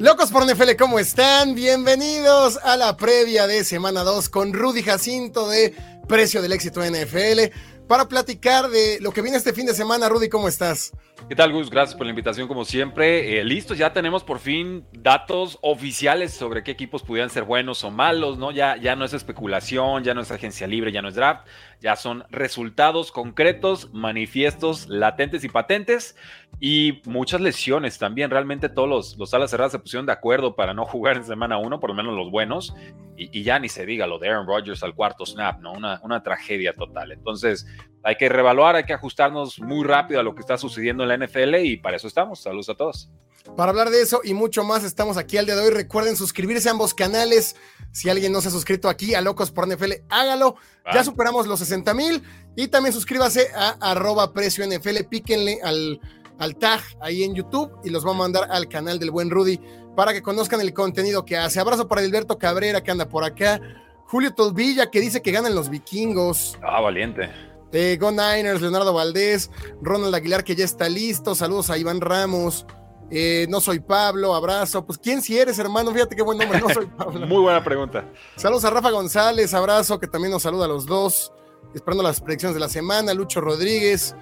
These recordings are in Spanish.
Locos por NFL, ¿cómo están? Bienvenidos a la previa de semana 2 con Rudy Jacinto de Precio del Éxito NFL para platicar de lo que viene este fin de semana. Rudy, ¿cómo estás? ¿Qué tal, Gus? Gracias por la invitación, como siempre. Eh, listo, ya tenemos por fin datos oficiales sobre qué equipos pudieran ser buenos o malos, ¿no? Ya, ya no es especulación, ya no es agencia libre, ya no es draft, ya son resultados concretos, manifiestos, latentes y patentes, y muchas lesiones también. Realmente todos los, los alas cerradas se pusieron de acuerdo para no jugar en semana uno, por lo menos los buenos, y, ya ni se diga lo de Aaron Rodgers al cuarto snap, ¿no? Una, una tragedia total. Entonces, hay que revaluar, hay que ajustarnos muy rápido a lo que está sucediendo en la NFL y para eso estamos. Saludos a todos. Para hablar de eso y mucho más, estamos aquí al día de hoy. Recuerden suscribirse a ambos canales. Si alguien no se ha suscrito aquí a Locos por NFL, hágalo. Ya superamos los 60 mil. Y también suscríbase a arroba precio NFL. Píquenle al, al tag ahí en YouTube y los va a mandar al canal del buen Rudy para que conozcan el contenido que hace. Abrazo para Alberto Cabrera que anda por acá. Julio Tolvilla que dice que ganan los vikingos. Ah, valiente. Eh, Go Niners, Leonardo Valdés, Ronald Aguilar que ya está listo. Saludos a Iván Ramos. Eh, no soy Pablo, abrazo. Pues, ¿quién si eres, hermano? Fíjate qué buen nombre, no soy Pablo. Muy buena pregunta. Saludos a Rafa González, abrazo, que también nos saluda a los dos. Esperando las predicciones de la semana. Lucho Rodríguez.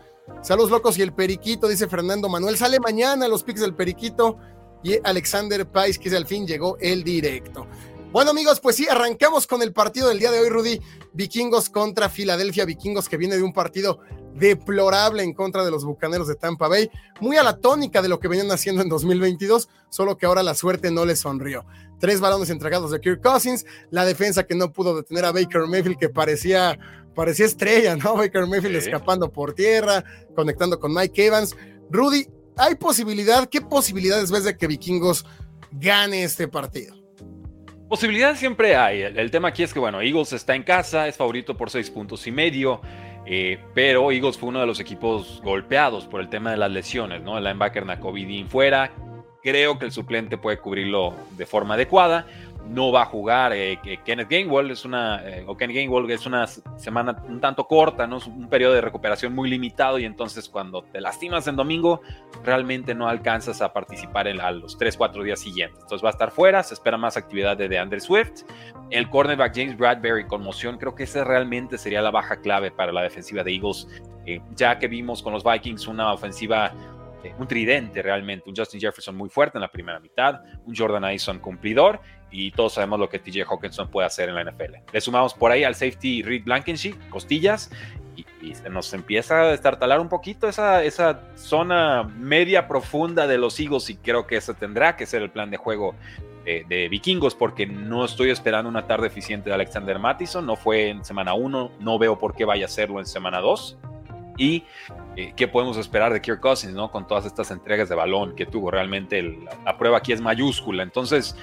Saludos locos y el Periquito, dice Fernando Manuel. Sale mañana los pics del Periquito. Y Alexander Pais, que al fin llegó el directo. Bueno, amigos, pues sí, arrancamos con el partido del día de hoy, Rudy. Vikingos contra Filadelfia, Vikingos que viene de un partido deplorable en contra de los Bucaneros de Tampa Bay, muy a la tónica de lo que venían haciendo en 2022, solo que ahora la suerte no les sonrió. Tres balones entregados de Kirk Cousins, la defensa que no pudo detener a Baker Mayfield, que parecía, parecía estrella, ¿no? Baker Mayfield escapando por tierra, conectando con Mike Evans. Rudy, ¿hay posibilidad? ¿Qué posibilidades ves de que Vikingos gane este partido? Posibilidades siempre hay. El, tema aquí es que, bueno, Eagles está en casa, es favorito por seis puntos y medio, eh, pero Eagles fue uno de los equipos golpeados por el tema de las lesiones, ¿no? El linebacker Nakovidin fuera. Creo que el suplente puede cubrirlo de forma adecuada no va a jugar eh, Kenneth Gainwell, es una, eh, o Kenny Gainwell es una semana un tanto corta, ¿no? Es un periodo de recuperación muy limitado y entonces cuando te lastimas en domingo, realmente no alcanzas a participar en, a los 3, 4 días siguientes. Entonces va a estar fuera, se espera más actividad de DeAndre Swift. El cornerback James Bradbury conmoción, creo que esa realmente sería la baja clave para la defensiva de Eagles, eh, ya que vimos con los Vikings una ofensiva un tridente realmente, un Justin Jefferson muy fuerte en la primera mitad, un Jordan Addison cumplidor y todos sabemos lo que TJ Hawkinson puede hacer en la NFL. Le sumamos por ahí al safety Reed Blankenship, costillas, y, se nos empieza a estartalar un poquito esa, esa zona media profunda de los Eagles y creo que ese tendrá que ser el plan de juego de, vikingos porque no estoy esperando una tarde eficiente de Alexander Mattison, no fue en semana 1, no veo por qué vaya a serlo en semana 2 y eh, qué podemos esperar de Kirk Cousins, ¿no? Con todas estas entregas de balón que tuvo realmente, la prueba aquí es mayúscula. Entonces,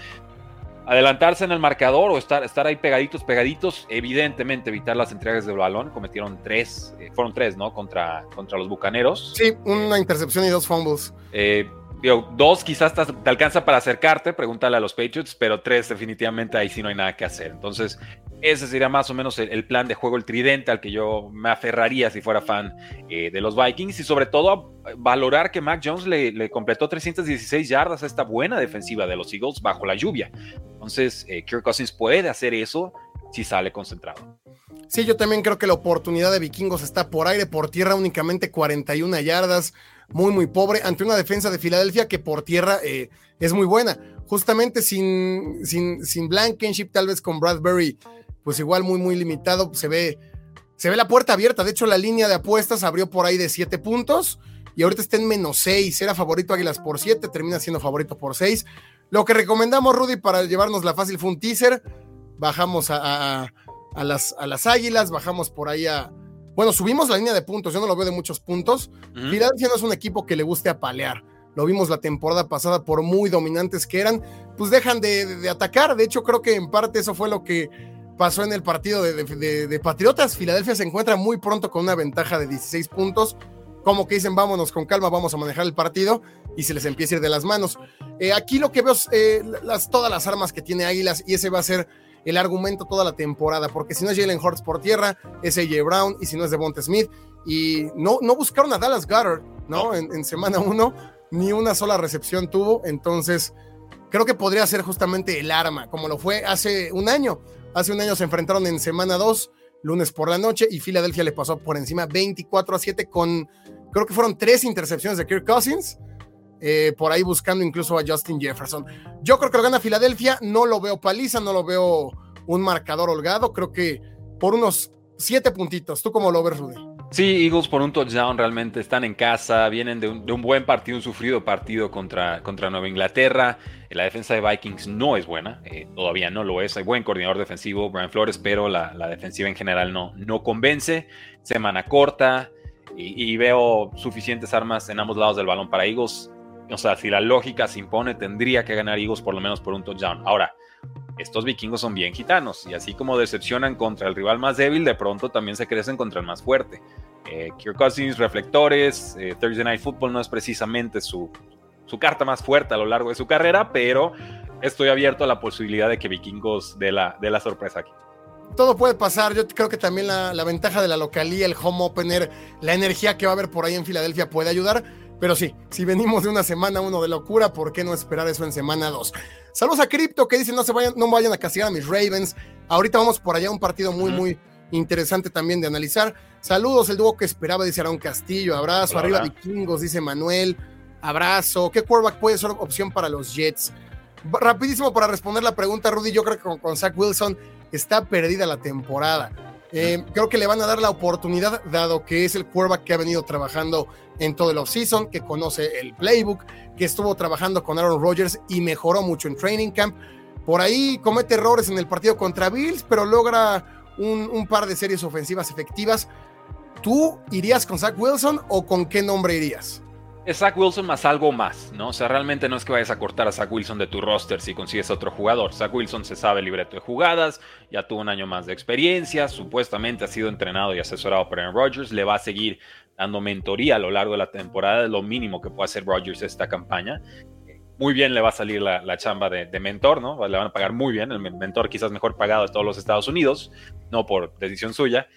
adelantarse en el marcador o estar, estar ahí pegaditos, pegaditos, evidentemente evitar las entregas de balón. Cometieron tres, eh, fueron tres, ¿no? Contra, contra los bucaneros. Sí, una intercepción y dos fumbles. Eh, dos quizás te, alcanza para acercarte, pregúntale a los Patriots, pero tres definitivamente ahí sí no hay nada que hacer. Entonces, ese sería más o menos el, plan de juego, el tridente al que yo me aferraría si fuera fan eh, de los Vikings y sobre todo valorar que Mac Jones le, completó 316 yardas a esta buena defensiva de los Eagles bajo la lluvia. Entonces, eh, Kirk Cousins puede hacer eso si sale concentrado. Sí, yo también creo que la oportunidad de Vikingos está por aire, por tierra únicamente 41 yardas, muy, muy pobre, ante una defensa de Filadelfia que por tierra eh, es muy buena. Justamente sin, sin, sin Blankenship, tal vez con Bradbury pues igual muy, muy limitado. Se ve, se ve la puerta abierta. De hecho, la línea de apuestas abrió por ahí de 7 puntos y ahorita está en menos 6. Era favorito Águilas por 7, termina siendo favorito por 6. Lo que recomendamos, Rudy, para llevarnos la fácil fue un teaser. Bajamos a, las, a las Águilas, bajamos por ahí a. Bueno, subimos la línea de puntos. Yo no lo veo de muchos puntos. Filadelfia no es un equipo que le guste apalear. lo vimos la temporada pasada por muy dominantes que eran, pues dejan de, atacar. De hecho, creo que en parte eso fue lo que pasó en el partido de, Patriotas. Filadelfia se encuentra muy pronto con una ventaja de 16 puntos. Como que dicen, vámonos con calma, vamos a manejar el partido y se les empieza a ir de las manos. Eh, aquí lo que veo es eh, las, todas las armas que tiene Águilas y ese va a ser el argumento toda la temporada, porque si no es Jalen Hurts por tierra, es AJ Brown y si no es Devonta Smith. Y no, no buscaron a Dallas Goddard, ¿no? En, en semana uno ni una sola recepción tuvo, entonces creo que podría ser justamente el arma, como lo fue hace un año. Hace un año se enfrentaron en semana 2, lunes por la noche, y Filadelfia le pasó por encima 24 a 7 con, creo que fueron tres intercepciones de Kirk Cousins, eh, por ahí buscando incluso a Justin Jefferson. Yo creo que lo gana Filadelfia, no lo veo paliza, no lo veo un marcador holgado, creo que por unos siete puntitos. ¿Tú cómo lo ves, Rudy? Sí, Eagles por un touchdown realmente están en casa, vienen de un, buen partido, un sufrido partido contra, contra Nueva Inglaterra. La defensa de Vikings no es buena, eh, todavía no lo es. Hay buen coordinador defensivo, Brian Flores, pero la, defensiva en general no, no convence. Semana corta y, veo suficientes armas en ambos lados del balón para Eagles. O sea, si la lógica se impone, tendría que ganar Eagles por lo menos por un touchdown. Ahora, estos vikingos son bien gitanos y así como decepcionan contra el rival más débil, de pronto también se crecen contra el más fuerte. Eh, Kirk Cousins, reflectores, eh, Thursday Night Football no es precisamente su, su carta más fuerte a lo largo de su carrera, pero estoy abierto a la posibilidad de que vikingos dé la, de la sorpresa aquí todo puede pasar. Yo creo que también la, la, ventaja de la localía, el home opener, la energía que va a haber por ahí en Filadelfia puede ayudar. Pero sí, si venimos de una semana uno de locura, ¿por qué no esperar eso en semana dos? Saludos a Crypto que dice no se vayan, no vayan a castigar a mis Ravens. Ahorita vamos por allá, un partido muy, muy interesante también de analizar. Saludos, el dúo que esperaba, dice Aaron Castillo. Abrazo, arriba vikingos, dice Manuel. Abrazo. ¿Qué quarterback puede ser opción para los Jets? Rapidísimo para responder la pregunta, Rudy. Yo creo que con, con Zach Wilson está perdida la temporada. Eh, creo que le van a dar la oportunidad, dado que es el quarterback que ha venido trabajando en todo el offseason, que conoce el playbook, que estuvo trabajando con Aaron Rodgers y mejoró mucho en training camp. Por ahí comete errores en el partido contra Bills, pero logra un, un par de series ofensivas efectivas. ¿Tú irías con Zach Wilson o con qué nombre irías? Es Zach Wilson más algo más, ¿no? O sea, realmente no es que vayas a cortar a Zach Wilson de tu roster si consigues otro jugador. Zach Wilson se sabe el libreto de jugadas, ya tuvo un año más de experiencia, supuestamente ha sido entrenado y asesorado por Aaron Rodgers, le va a seguir dando mentoría a lo largo de la temporada, lo mínimo que puede hacer Rodgers esta campaña. Muy bien le va a salir la, chamba de, de, mentor, ¿no? Le van a pagar muy bien, el mentor quizás mejor pagado de todos los Estados Unidos, no por decisión suya.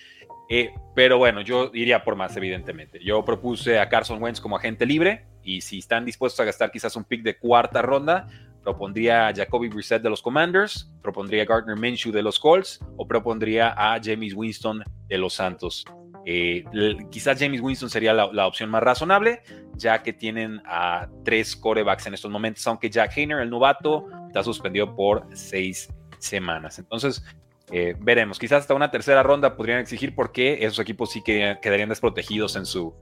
Eh, pero bueno, yo iría por más, evidentemente. Yo propuse a Carson Wentz como agente libre y si están dispuestos a gastar quizás un pick de cuarta ronda, propondría a Jacoby Brissett de los Commanders, propondría a Gardner Minshew de los Colts o propondría a James Winston de los Santos. Eh, quizás James Winston sería la, opción más razonable, ya que tienen a tres corebacks en estos momentos, aunque Jack Hayner, el novato, está suspendido por seis semanas. Entonces, eh, veremos, quizás hasta una tercera ronda podrían exigir porque esos equipos sí que quedarían desprotegidos en su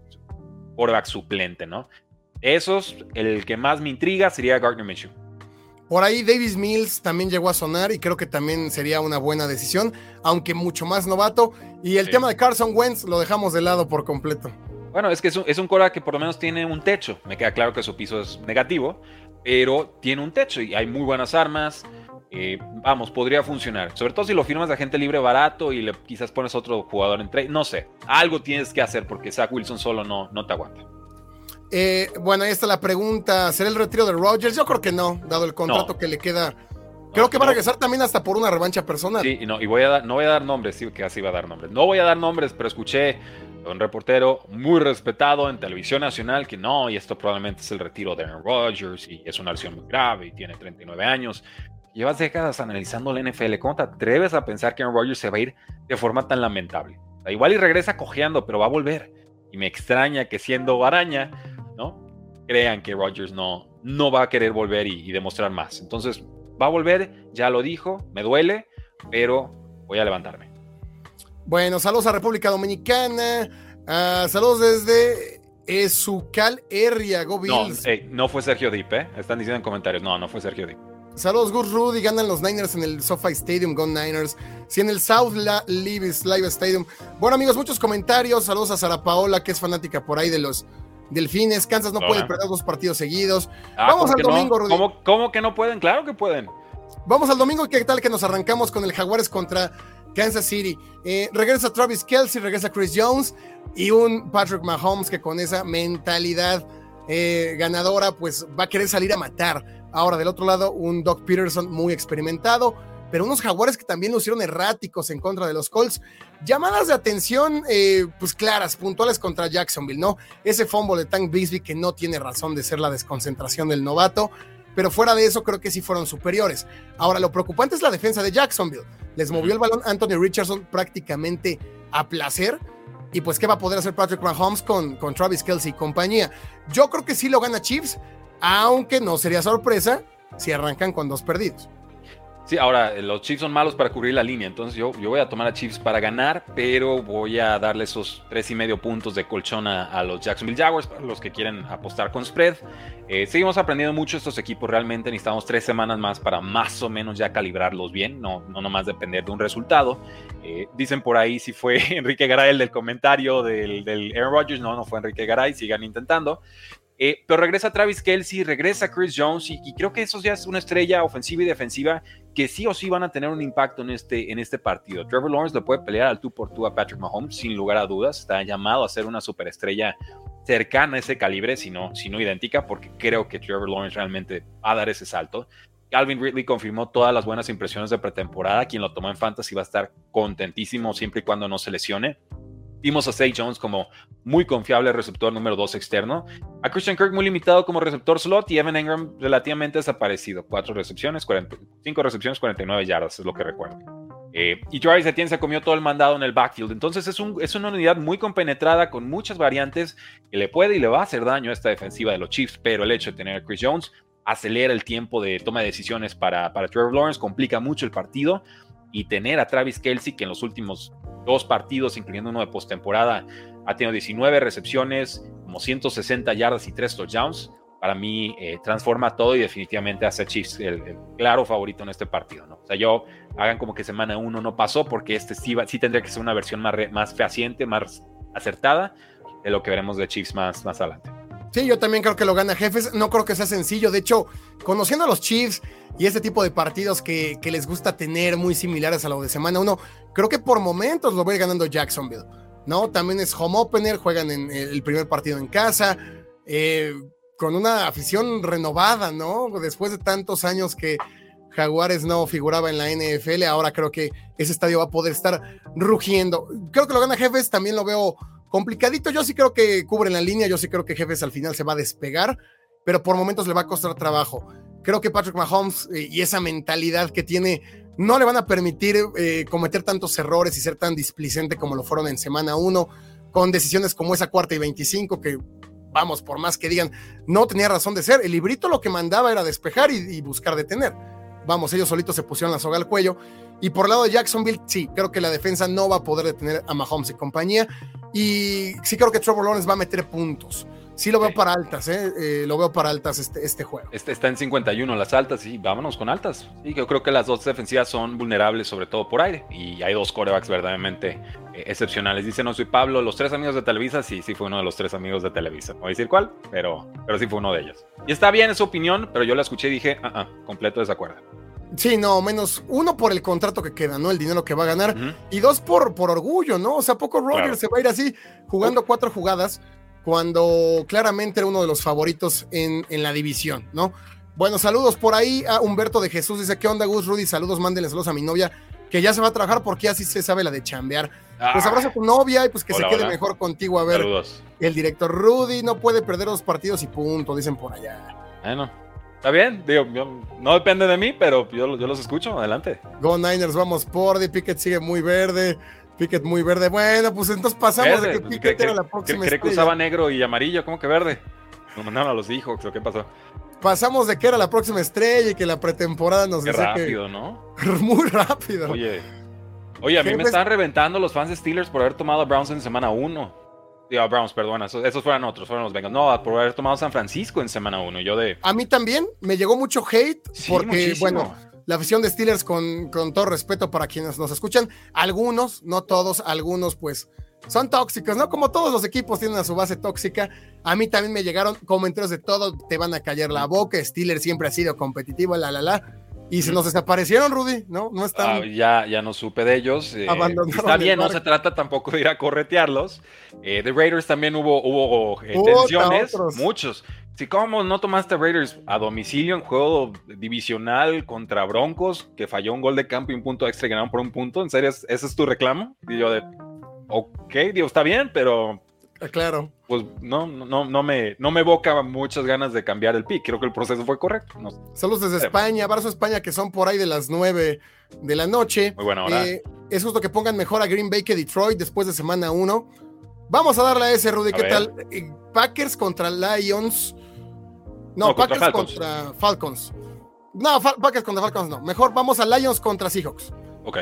quarterback suplente, ¿no? Esos, el que más me intriga sería Gardner Minshew. Por ahí Davis Mills también llegó a sonar y creo que también sería una buena decisión, aunque mucho más novato. Y el tema de Carson Wentz lo dejamos de lado por completo. Bueno, es que es un, es un que por lo menos tiene un techo. Me queda claro que su piso es negativo, pero tiene un techo y hay muy buenas armas. Eh, vamos, podría funcionar. Sobre todo si lo firmas de agente libre barato y le, quizás pones otro jugador en trade. No sé, algo tienes que hacer porque Zach Wilson solo no, no te aguanta. Eh, bueno, ahí está la pregunta. ¿Será el retiro de Rodgers? Yo creo que no, dado el contrato que le queda. Creo que va a regresar también hasta por una revancha personal. Sí, y no, y voy a dar, no voy a dar nombres, sí, que así va a dar nombres. No voy a dar nombres, pero escuché a un reportero muy respetado en televisión nacional que no, y esto probablemente es el retiro de Aaron Rodgers, y es una lesión muy grave, y tiene 39 años. Llevas décadas analizando la NFL. ¿Cómo te atreves a pensar que Aaron Rodgers se va a ir de forma tan lamentable? igual y regresa cojeando, pero va a volver. Y me extraña que siendo araña, ¿no? Crean que Rodgers no, no va a querer volver y, demostrar más. Entonces, va a volver, ya lo dijo, me duele, pero voy a levantarme. Bueno, saludos a República Dominicana. Ah, saludos desde Ezucal Herria, No, no fue Sergio Dip, ¿eh? Están diciendo en comentarios. No, no fue Sergio Dip. Saludos, Gus Rudy. Ganan los Niners en el SoFi Stadium. Go Niners. Si en el South Live Live Stadium. Bueno, amigos, muchos comentarios. Saludos a Sara Paola, que es fanática por ahí de los, Delfines. Kansas no puede perder dos partidos seguidos. Ah, Vamos al domingo, Rudy. ¿Cómo, que no pueden? Claro que pueden. Vamos al domingo. ¿Qué tal que nos arrancamos con el Jaguares contra Kansas City? Eh, regresa Travis Kelsey, regresa Chris Jones y un Patrick Mahomes que con esa mentalidad eh, ganadora pues va a querer salir a matar. Ahora del otro lado un Doc Peterson muy experimentado pero unos jaguares que también lucieron erráticos en contra de los Colts. Llamadas de atención, eh, pues claras, puntuales contra Jacksonville, ¿no? Ese fumble de Tank Bisbee que no tiene razón de ser la desconcentración del novato, pero fuera de eso creo que sí fueron superiores. Ahora, lo preocupante es la defensa de Jacksonville. Les movió el balón Anthony Richardson prácticamente a placer. Y pues, ¿qué va a poder hacer Patrick Mahomes con, con Travis Kelsey y compañía? Yo creo que sí lo gana Chiefs, aunque no sería sorpresa si arrancan con dos perdidos. Sí, ahora los Chiefs son malos para cubrir la línea, entonces yo, yo voy a tomar a Chiefs para ganar, pero voy a darle esos tres y medio puntos de colchón a, los Jacksonville Jaguars, los que quieren apostar con spread. Eh, seguimos aprendiendo mucho estos equipos, realmente necesitamos tres semanas más para más o menos ya calibrarlos bien, no, no nomás depender de un resultado. Eh, dicen por ahí si fue Enrique Garay el del comentario del, del Aaron Rodgers, no, no fue Enrique Garay, sigan intentando. Eh, pero regresa Travis Kelsey, regresa Chris Jones y, creo que eso ya es una estrella ofensiva y defensiva que sí o sí van a tener un impacto en este, en este partido. Trevor Lawrence le puede pelear al tú por tú a Patrick Mahomes sin lugar a dudas. Está llamado a ser una superestrella cercana a ese calibre, si no, si no idéntica, porque creo que Trevor Lawrence realmente va a dar ese salto. Calvin Ridley confirmó todas las buenas impresiones de pretemporada. Quien lo tomó en fantasy va a estar contentísimo siempre y cuando no se lesione. Vimos a Zay Jones como muy confiable receptor número 2 externo. A Christian Kirk muy limitado como receptor slot y Evan Engram relativamente desaparecido. 4 recepciones, 5 recepciones, 49 yardas, es lo que recuerdo. Eh, y Travis Etienne se comió todo el mandado en el backfield. Entonces es, un, es una unidad muy compenetrada con muchas variantes que le puede y le va a hacer daño a esta defensiva de los Chiefs. Pero el hecho de tener a Chris Jones acelera el tiempo de toma de decisiones para, para Trevor Lawrence, complica mucho el partido y tener a Travis Kelsey, que en los últimos dos partidos, incluyendo uno de postemporada, ha tenido 19 recepciones, como 160 yardas y 3 touchdowns, para mí eh, transforma todo y definitivamente hace Chiefs el, claro favorito en este partido. ¿no? O sea, yo hagan como que semana 1 no pasó, porque este sí, sí, tendría que ser una versión más, más fehaciente, más acertada de lo que veremos de Chiefs más, más adelante. Sí, yo también creo que lo gana Jefes. No creo que sea sencillo. De hecho, conociendo a los Chiefs y este tipo de partidos que, les gusta tener muy similares a lo de semana uno, creo que por momentos lo voy ganando Jacksonville. ¿no? También es home opener, juegan en el primer partido en casa, eh, con una afición renovada, ¿no? Después de tantos años que Jaguares no figuraba en la NFL, ahora creo que ese estadio va a poder estar rugiendo. Creo que lo gana Jefes, también lo veo complicadito. Yo sí creo que cubren la línea, yo sí creo que Jefes al final se va a despegar, pero por momentos le va a costar trabajo. Creo que Patrick Mahomes eh, y esa mentalidad que tiene no le van a permitir eh, cometer tantos errores y ser tan displicente como lo fueron en semana 1, con decisiones como esa cuarta y 25 que vamos, por más que digan, no tenía razón de ser. El librito lo que mandaba era despejar y, y buscar detener. Vamos, ellos solitos se pusieron la soga al cuello y por el lado de Jacksonville, sí, creo que la defensa no va a poder detener a Mahomes y compañía. Y sí creo que Trevor Lawrence va a meter puntos. Sí lo veo para altas, ¿eh? ¿eh? lo veo para altas este, este juego. Este está en 51 las altas y vámonos con altas. Y yo creo que las dos defensivas son vulnerables sobre todo por aire y hay dos corebacks verdaderamente eh, excepcionales. Dice no soy Pablo, los tres amigos de Televisa, sí, sí fue uno de los tres amigos de Televisa. No voy a decir cuál, pero, pero sí fue uno de ellos. Y está bien esa opinión, pero yo la escuché y dije, ah, ah completo desacuerdo. Sí, no, menos uno por el contrato que queda, ¿no? El dinero que va a ganar. Y dos por, por orgullo, ¿no? O sea, poco Rogers se va a ir así jugando cuatro jugadas cuando claramente era uno de los favoritos en, en, la división, ¿no? Bueno, saludos por ahí a Humberto de Jesús. Dice, ¿qué onda, Gus? Rudy, saludos, mándenle saludos a mi novia, que ya se va a trabajar porque así se sabe la de chambear. pues ah. abrazo a tu novia y pues que se quede mejor contigo. A ver, el director Rudy no puede perder los partidos y punto, dicen por allá. Bueno, Está bien, digo, no depende de mí, pero yo, yo los escucho, adelante. Go Niners, vamos por de Pickett sigue muy verde. Pickett muy verde. Bueno, pues entonces pasamos de que Pickett era la próxima. Cree que usaba negro y amarillo, ¿cómo que verde? No mandaron a los hijos, ¿qué pasó? Pasamos de que era la próxima estrella y que la pretemporada nos Qué rápido, ¿no? muy rápido. Oye, oye, a mí me están reventando los fans de Steelers por haber tomado a Browns en semana 1. Digo, Browns, perdona, esos, fueron otros, fueron los Bengals. No, por haber tomado San Francisco en semana 1. Yo de. A mí también me llegó mucho hate porque, bueno, la afición de Steelers, con, con todo respeto para quienes nos escuchan, algunos, no todos, algunos, pues son tóxicos, ¿no? Como todos los equipos tienen a su base tóxica. A mí también me llegaron comentarios de todo, te van a callar la boca, Steelers siempre ha sido competitivo, la, la, la. Y se nos desaparecieron, Rudy, ¿no? No están. Ah, ya, ya no supe de ellos. Eh, está bien, no se trata tampoco de ir a corretearlos. Eh, de Raiders también hubo, hubo eh, tensiones, muchos. Si, ¿cómo no tomaste Raiders a domicilio en juego divisional contra Broncos, que falló un gol de campo y un punto extra y ganaron por un punto? ¿En serio ese es tu reclamo? Y yo de, ok, digo, está bien, pero ah, Claro. Pues no, no, no, me, no me evoca muchas ganas de cambiar el pick. Creo que el proceso fue correcto. Saludos desde España, abrazo España, que son por ahí de las 9 de la noche. Muy buena hora. Eh, es justo que pongan mejor a Green Bay que Detroit después de semana 1. Vamos a darle a ese, Rudy. ¿Qué tal? Eh, Packers contra Lions. No, Packers contra Falcons. No, Packers contra Falcons no. Mejor vamos a Lions contra Seahawks. Ok.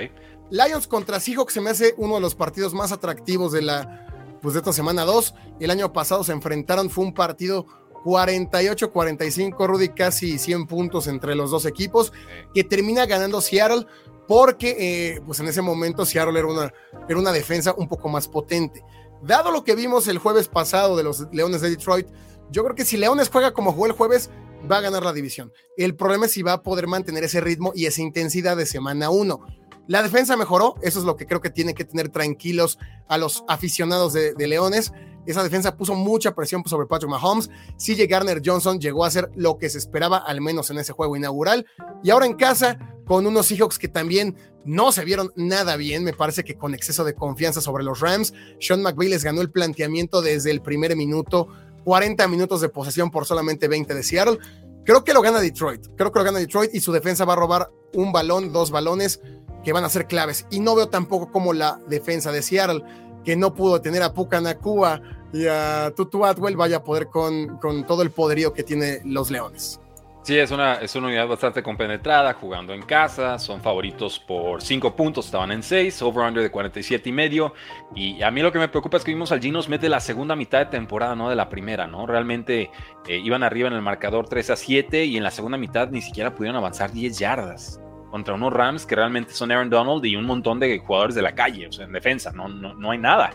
Lions contra Seahawks se me hace uno de los partidos más atractivos de la pues de esta semana 2. El año pasado se enfrentaron, fue un partido 48-45, Rudy, casi 100 puntos entre los dos equipos, que termina ganando Seattle porque eh, pues en ese momento Seattle era una, era una defensa un poco más potente. Dado lo que vimos el jueves pasado de los Leones de Detroit, yo creo que si Leones juega como jugó el jueves, va a ganar la división. El problema es si va a poder mantener ese ritmo y esa intensidad de semana 1. La defensa mejoró, eso es lo que creo que tiene que tener tranquilos a los aficionados de, Leones. Esa defensa puso mucha presión sobre Patrick Mahomes. CJ Garner Johnson llegó a hacer lo que se esperaba, al menos en ese juego inaugural. Y ahora en casa, con unos Seahawks que también no se vieron nada bien, me parece que con exceso de confianza sobre los Rams. Sean McVay les ganó el planteamiento desde el primer minuto, 40 minutos de posesión por solamente 20 de Seattle. Creo que lo gana Detroit. Creo que lo gana Detroit y su defensa va a robar un balón, dos balones que van a ser claves. Y no veo tampoco como la defensa de Seattle, que no pudo tener a Puka Nakua y a Tutu Atwell, vaya a poder con, con todo el poderío que tiene los Leones. Sí, es una, es una unidad bastante compenetrada, jugando en casa, son favoritos por 5 puntos, estaban en 6, over-under de 47 y medio, y a mí lo que me preocupa es que vimos al Ginos mete la segunda mitad de temporada, no de la primera, ¿no? Realmente eh, iban arriba en el marcador 3 a 7 y en la segunda mitad ni siquiera pudieron avanzar 10 yardas contra unos Rams que realmente son Aaron Donald y un montón de jugadores de la calle, o sea, en defensa, no, no, no hay nada.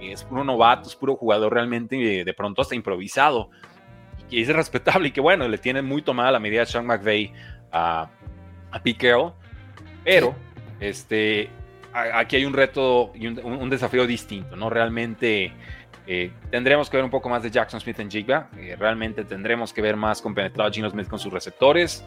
Es puro novato, es puro jugador realmente de, de pronto hasta improvisado. Y es respetable y que bueno, le tiene muy tomada la medida Sean McVay a, a Pete Carroll. Pero este, aquí hay un reto y un, desafío distinto, ¿no? Realmente eh, tendremos que ver un poco más de Jackson Smith en Jigba. Eh, realmente tendremos que ver más compenetrado a Gino Smith con sus receptores.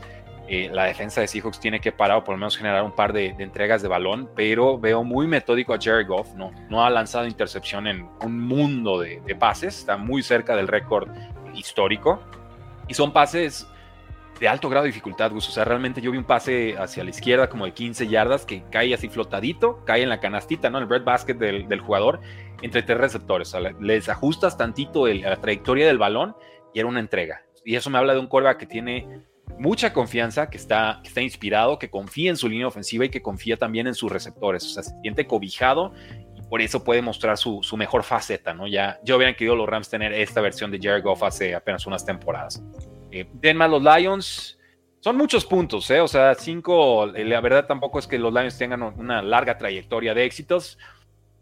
Eh, la defensa de Seahawks tiene que parar o por lo menos generar un par de, entregas de balón, pero veo muy metódico a Jerry Goff, no, no ha lanzado intercepción en un mundo de, pases, está muy cerca del récord histórico y son pases de alto grado de dificultad, Gus. O sea, realmente yo vi un pase hacia la izquierda como de 15 yardas que cae así flotadito, cae en la canastita, ¿no? En el red basket del, jugador entre tres receptores. O sea, les ajustas tantito la trayectoria del balón y era una entrega. Y eso me habla de un coreback que tiene mucha confianza, que está, está inspirado, que confía en su línea ofensiva y que confía también en sus receptores. O sea, se siente cobijado por eso puede mostrar su, mejor faceta, ¿no? Ya, yo hubieran querido los Rams tener esta versión de Jared Goff hace apenas unas temporadas. Eh, los Lions. Son muchos puntos, ¿eh? O sea, cinco. Eh, la verdad tampoco es que los Lions tengan una larga trayectoria de éxitos.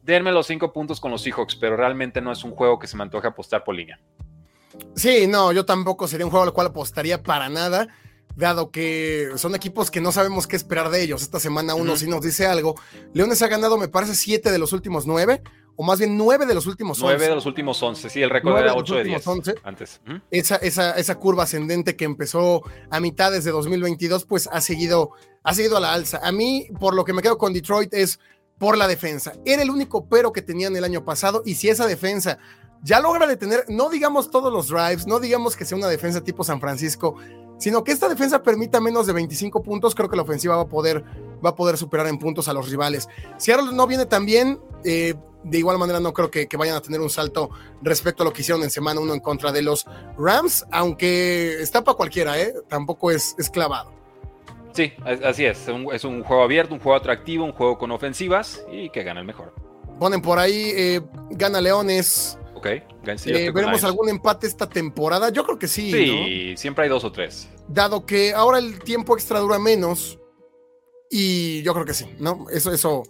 Denme los cinco puntos con los Seahawks, pero realmente no es un juego que se me antoje apostar por línea. Sí, no, yo tampoco sería un juego al cual apostaría para nada, dado que son equipos que no sabemos qué esperar de ellos. Esta semana uno sí nos dice algo. Leones ha ganado, me parece, siete de los últimos nueve, o más bien nueve de los últimos once. Nueve de los últimos once, sí, el récord era ocho de diez antes. Esa, esa, esa curva ascendente que empezó a mitades de 2022, pues ha seguido, ha seguido a la alza. A mí, por lo que me quedo con Detroit es por la defensa. Era el único pero que tenían el año pasado y si esa defensa ya logra detener, no digamos todos los drives, no digamos que sea una defensa tipo San Francisco, sino que esta defensa permita menos de 25 puntos, creo que la ofensiva va a poder, va a poder superar en puntos a los rivales. Si ahora no viene tan bien, eh, de igual manera no creo que, vayan a tener un salto respecto a lo que hicieron en semana uno en contra de los Rams, aunque está para cualquiera, ¿eh? tampoco es, es clavado. Sí, así es. Es un, juego abierto, un juego atractivo, un juego con ofensivas y que gana el mejor. Ponen por ahí, eh, gana Leones, eh, ¿Veremos algún empate esta temporada? Yo creo que sí. Sí, siempre hay dos o tres. Dado que ahora el tiempo extra dura menos, y yo creo que sí, ¿no? Eso, eso,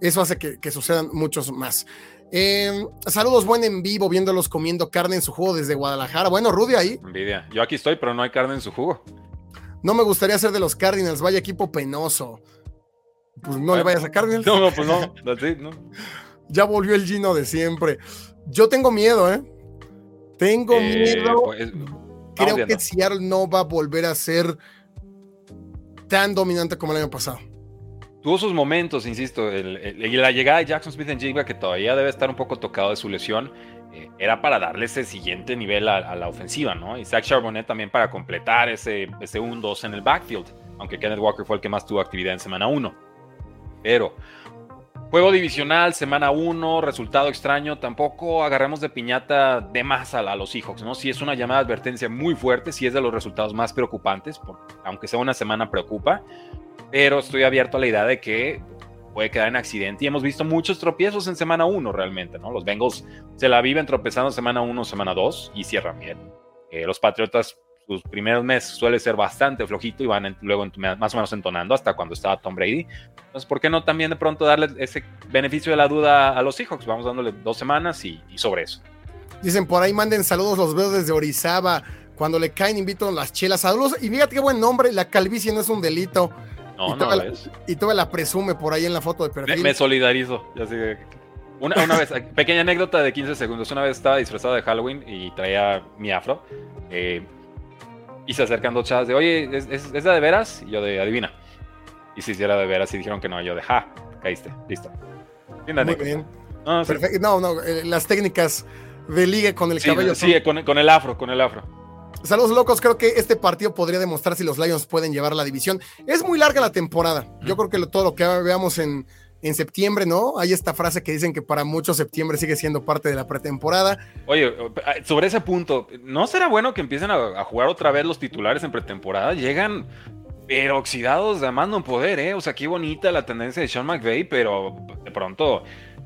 eso hace que, sucedan muchos más. Em, saludos, buen en vivo, viéndolos comiendo carne en su jugo desde Guadalajara. Bueno, Rudy ahí. Envidia. Yo aquí estoy, pero no hay carne en su jugo. No me gustaría ser de los Cardinals, vaya equipo penoso. Pues no le vayas a Cardinals. No, no, pues no. no. Ya volvió el Gino de siempre. Yo tengo miedo, ¿eh? Tengo Eh, miedo. pues, Creo viendo. que Seattle no va a volver a ser tan dominante como el año pasado. Tuvo sus momentos, insisto. el- el- y la llegada de Jackson Smith en Jigba, que todavía debe estar un poco tocado de su lesión, eh, era para darle ese siguiente nivel a, a la ofensiva, ¿no? Y Zach Charbonnet también para completar ese, ese 1-2 en el backfield, aunque Kenneth Walker fue el que más tuvo actividad en semana 1. Pero, juego divisional, semana 1, resultado extraño, tampoco agarremos de piñata de más a, los Seahawks, ¿no? Si es una llamada de advertencia muy fuerte, si es de los resultados más preocupantes, aunque sea una semana preocupa, pero estoy abierto a la idea de que puede quedar en accidente y hemos visto muchos tropiezos en semana 1 realmente, ¿no? Los Bengals se la viven tropezando semana 1, semana 2 y cierran bien. Eh, los Patriotas, sus primeros meses suele ser bastante flojito y van en- luego en- más o menos entonando hasta cuando estaba Tom Brady. Entonces, ¿por qué no también de pronto darle ese beneficio de la duda a los Seahawks? Vamos dándole dos semanas y, y sobre eso. Dicen por ahí, manden saludos, los veo desde Orizaba. Cuando le caen, invito las chelas. Saludos. Y fíjate qué buen nombre, la calvicie no es un delito. No, y, no, la, y todavía la presume por ahí en la foto de Me, perfil. me solidarizo. sé que- Una, una vez, pequeña anécdota de 15 segundos. Una vez estaba disfrazado de Halloween y traía mi afro. eh, y se acercan dos chavas de, oye, ¿es, es, es la de veras? Y yo de, adivina. Y si hiciera de veras y dijeron que no, yo de, ja, caíste, listo. Muy bien. No, sí, Perfecto. No, no, eh, las técnicas de ligue con el sí, cabello. sí, con, con el afro, con el afro. Saludos locos, creo que este partido podría demostrar si los Lions pueden llevar la división. Es muy larga la temporada. Yo creo que lo- todo lo que veamos en, en septiembre, ¿no? Hay esta frase que dicen que para muchos septiembre sigue siendo parte de la pretemporada. Oye, sobre ese punto, ¿no será bueno que empiecen a, jugar otra vez los titulares en pretemporada? Llegan pero oxidados de más no poder, ¿eh? O sea, qué bonita la tendencia de Sean McVay, pero de pronto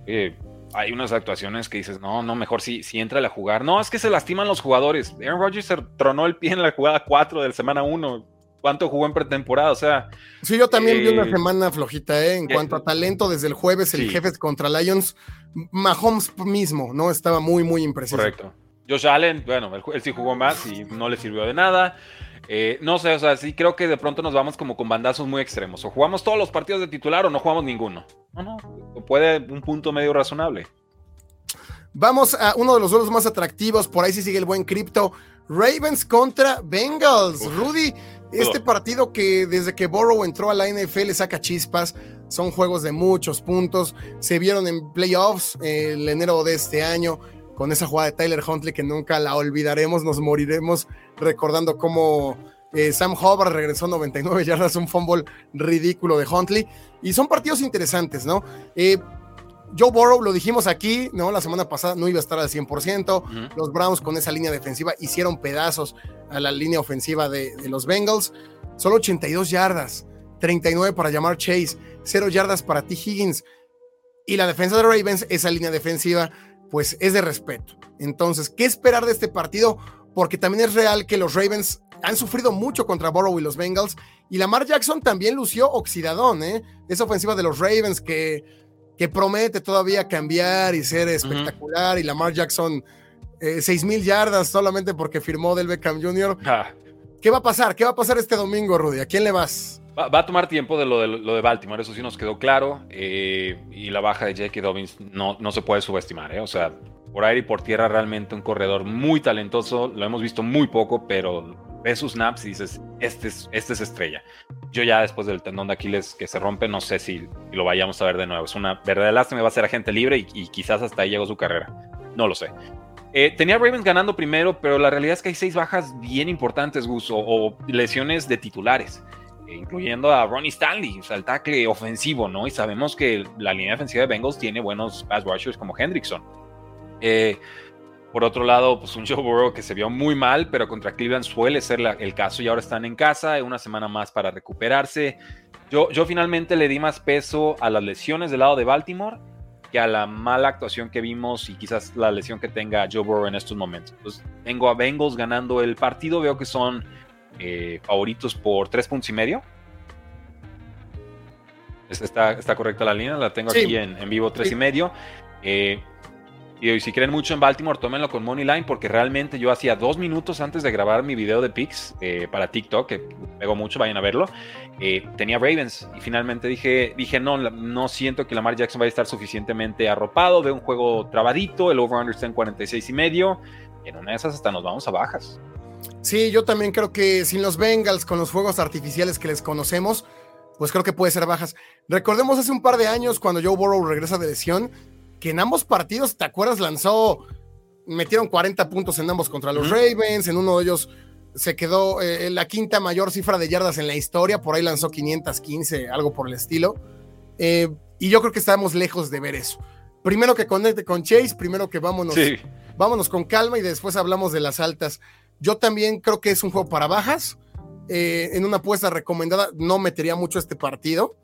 eh, hay unas actuaciones que dices, no, no, mejor si, si entra a jugar. No, es que se lastiman los jugadores. Aaron Rodgers tronó el pie en la jugada 4 del semana 1. ¿Cuánto jugó en pretemporada? O sea, Sí, yo también vi una Eh, semana flojita, ¿eh? En eh, cuanto a talento, desde el jueves, el sí. Jefes contra Lions, Mahomes mismo, ¿no? Estaba muy, muy impreciso. Correcto. Josh Allen, bueno, él, él sí jugó más y no le sirvió de nada. Eh, no sé, o sea, sí creo que de pronto nos vamos como con bandazos muy extremos. O jugamos todos los partidos de titular o no jugamos ninguno. No, no, puede un punto medio razonable. Vamos a uno de los duelos más atractivos, por ahí sí sigue el buen cripto. Ravens contra Bengals. Uf. Rudy, este partido que desde que Burrow entró a la NFL saca chispas, son juegos de muchos puntos, se vieron en playoffs eh, el enero de este año con esa jugada de Tyler Huntley que nunca la olvidaremos, nos moriremos recordando cómo eh, Sam Hubbard regresó 99 yardas, un fumble ridículo de Huntley, y son partidos interesantes, ¿no? Eh, Joe Burrow, lo dijimos aquí, ¿no? La semana pasada no iba a estar al 100%. Ujú. Los Browns con esa línea defensiva hicieron pedazos a la línea ofensiva de, de los Bengals. Solo 82 yardas, 39 para llamar Chase, 0 yardas para T. Higgins. Y la defensa de Ravens, esa línea defensiva, pues es de respeto. Entonces, ¿qué esperar de este partido? Porque también es real que los Ravens han sufrido mucho contra Burrow y los Bengals. Y Lamar Jackson también lució oxidadón, ¿eh? Esa ofensiva de los Ravens que, que promete todavía cambiar y ser espectacular. Y Lamar Jackson, eh, 6 mil yardas solamente porque firmó del Beckham Jr. Ah, ¿Qué va a pasar? ¿Qué va a pasar este domingo, Rudy? ¿A quién le vas? va, va a tomar tiempo de lo, de lo de Baltimore, eso sí nos quedó claro. eh, y la baja de J.K. Dobbins no, no se puede subestimar, ¿eh? O sea, por aire y por tierra realmente un corredor muy talentoso. Lo hemos visto muy poco, pero ves sus snaps y dices, este es, este es estrella. Yo ya después del tendón de Aquiles que se rompe, no sé si lo vayamos a ver de nuevo. Es una verdadera lástima, va a ser agente libre y, quizás hasta ahí llegó su carrera. No lo sé. Eh, tenía Ravens ganando primero, pero la realidad es que hay seis bajas bien importantes, Gus, o, o lesiones de titulares, eh, incluyendo a Ronnie Stanley, o sea, el tackle ofensivo, ¿no? Y sabemos que la línea defensiva de Bengals tiene buenos pass rushers como Hendrickson. Eh, por otro lado, pues un Joe Burrow que se vio muy mal, pero contra Cleveland suele ser la- el caso y ahora están en casa, una semana más para recuperarse. Yo, yo finalmente le di más peso a las lesiones del lado de Baltimore que a la mala actuación que vimos y quizás la lesión que tenga Joe Burrow en estos momentos. Entonces, tengo a Bengals ganando el partido, veo que son eh, favoritos por tres puntos y medio. ¿Es- ¿Está, está correcta la línea? La tengo Sí. aquí en, en vivo tres Sí. y medio. Eh, Y si creen mucho en Baltimore, tómenlo con Money Line, porque realmente yo hacía dos minutos antes de grabar mi video de picks eh, para TikTok, que pegó mucho, vayan a verlo, eh, tenía Ravens. Y finalmente dije, dije no, no siento que Lamar Jackson vaya a estar suficientemente arropado. Veo un juego trabadito, el over-under está en 46 y medio. Y en una de esas hasta nos vamos a bajas. Sí, yo también creo que sin los Bengals, con los fuegos artificiales que les conocemos, pues creo que puede ser bajas. Recordemos hace un par de años cuando Joe Burrow regresa de lesión que en ambos partidos, ¿te acuerdas? Lanzó, metieron 40 puntos en ambos contra los Ravens, en uno de ellos se quedó eh, la quinta mayor cifra de yardas en la historia, por ahí lanzó 515, algo por el estilo. Eh, y yo creo que estamos lejos de ver eso. Primero que conecte con Chase, primero que vámonos, vámonos con calma y después hablamos de las altas. Yo también creo que es un juego para bajas. Eh, en una apuesta recomendada no metería mucho este partido.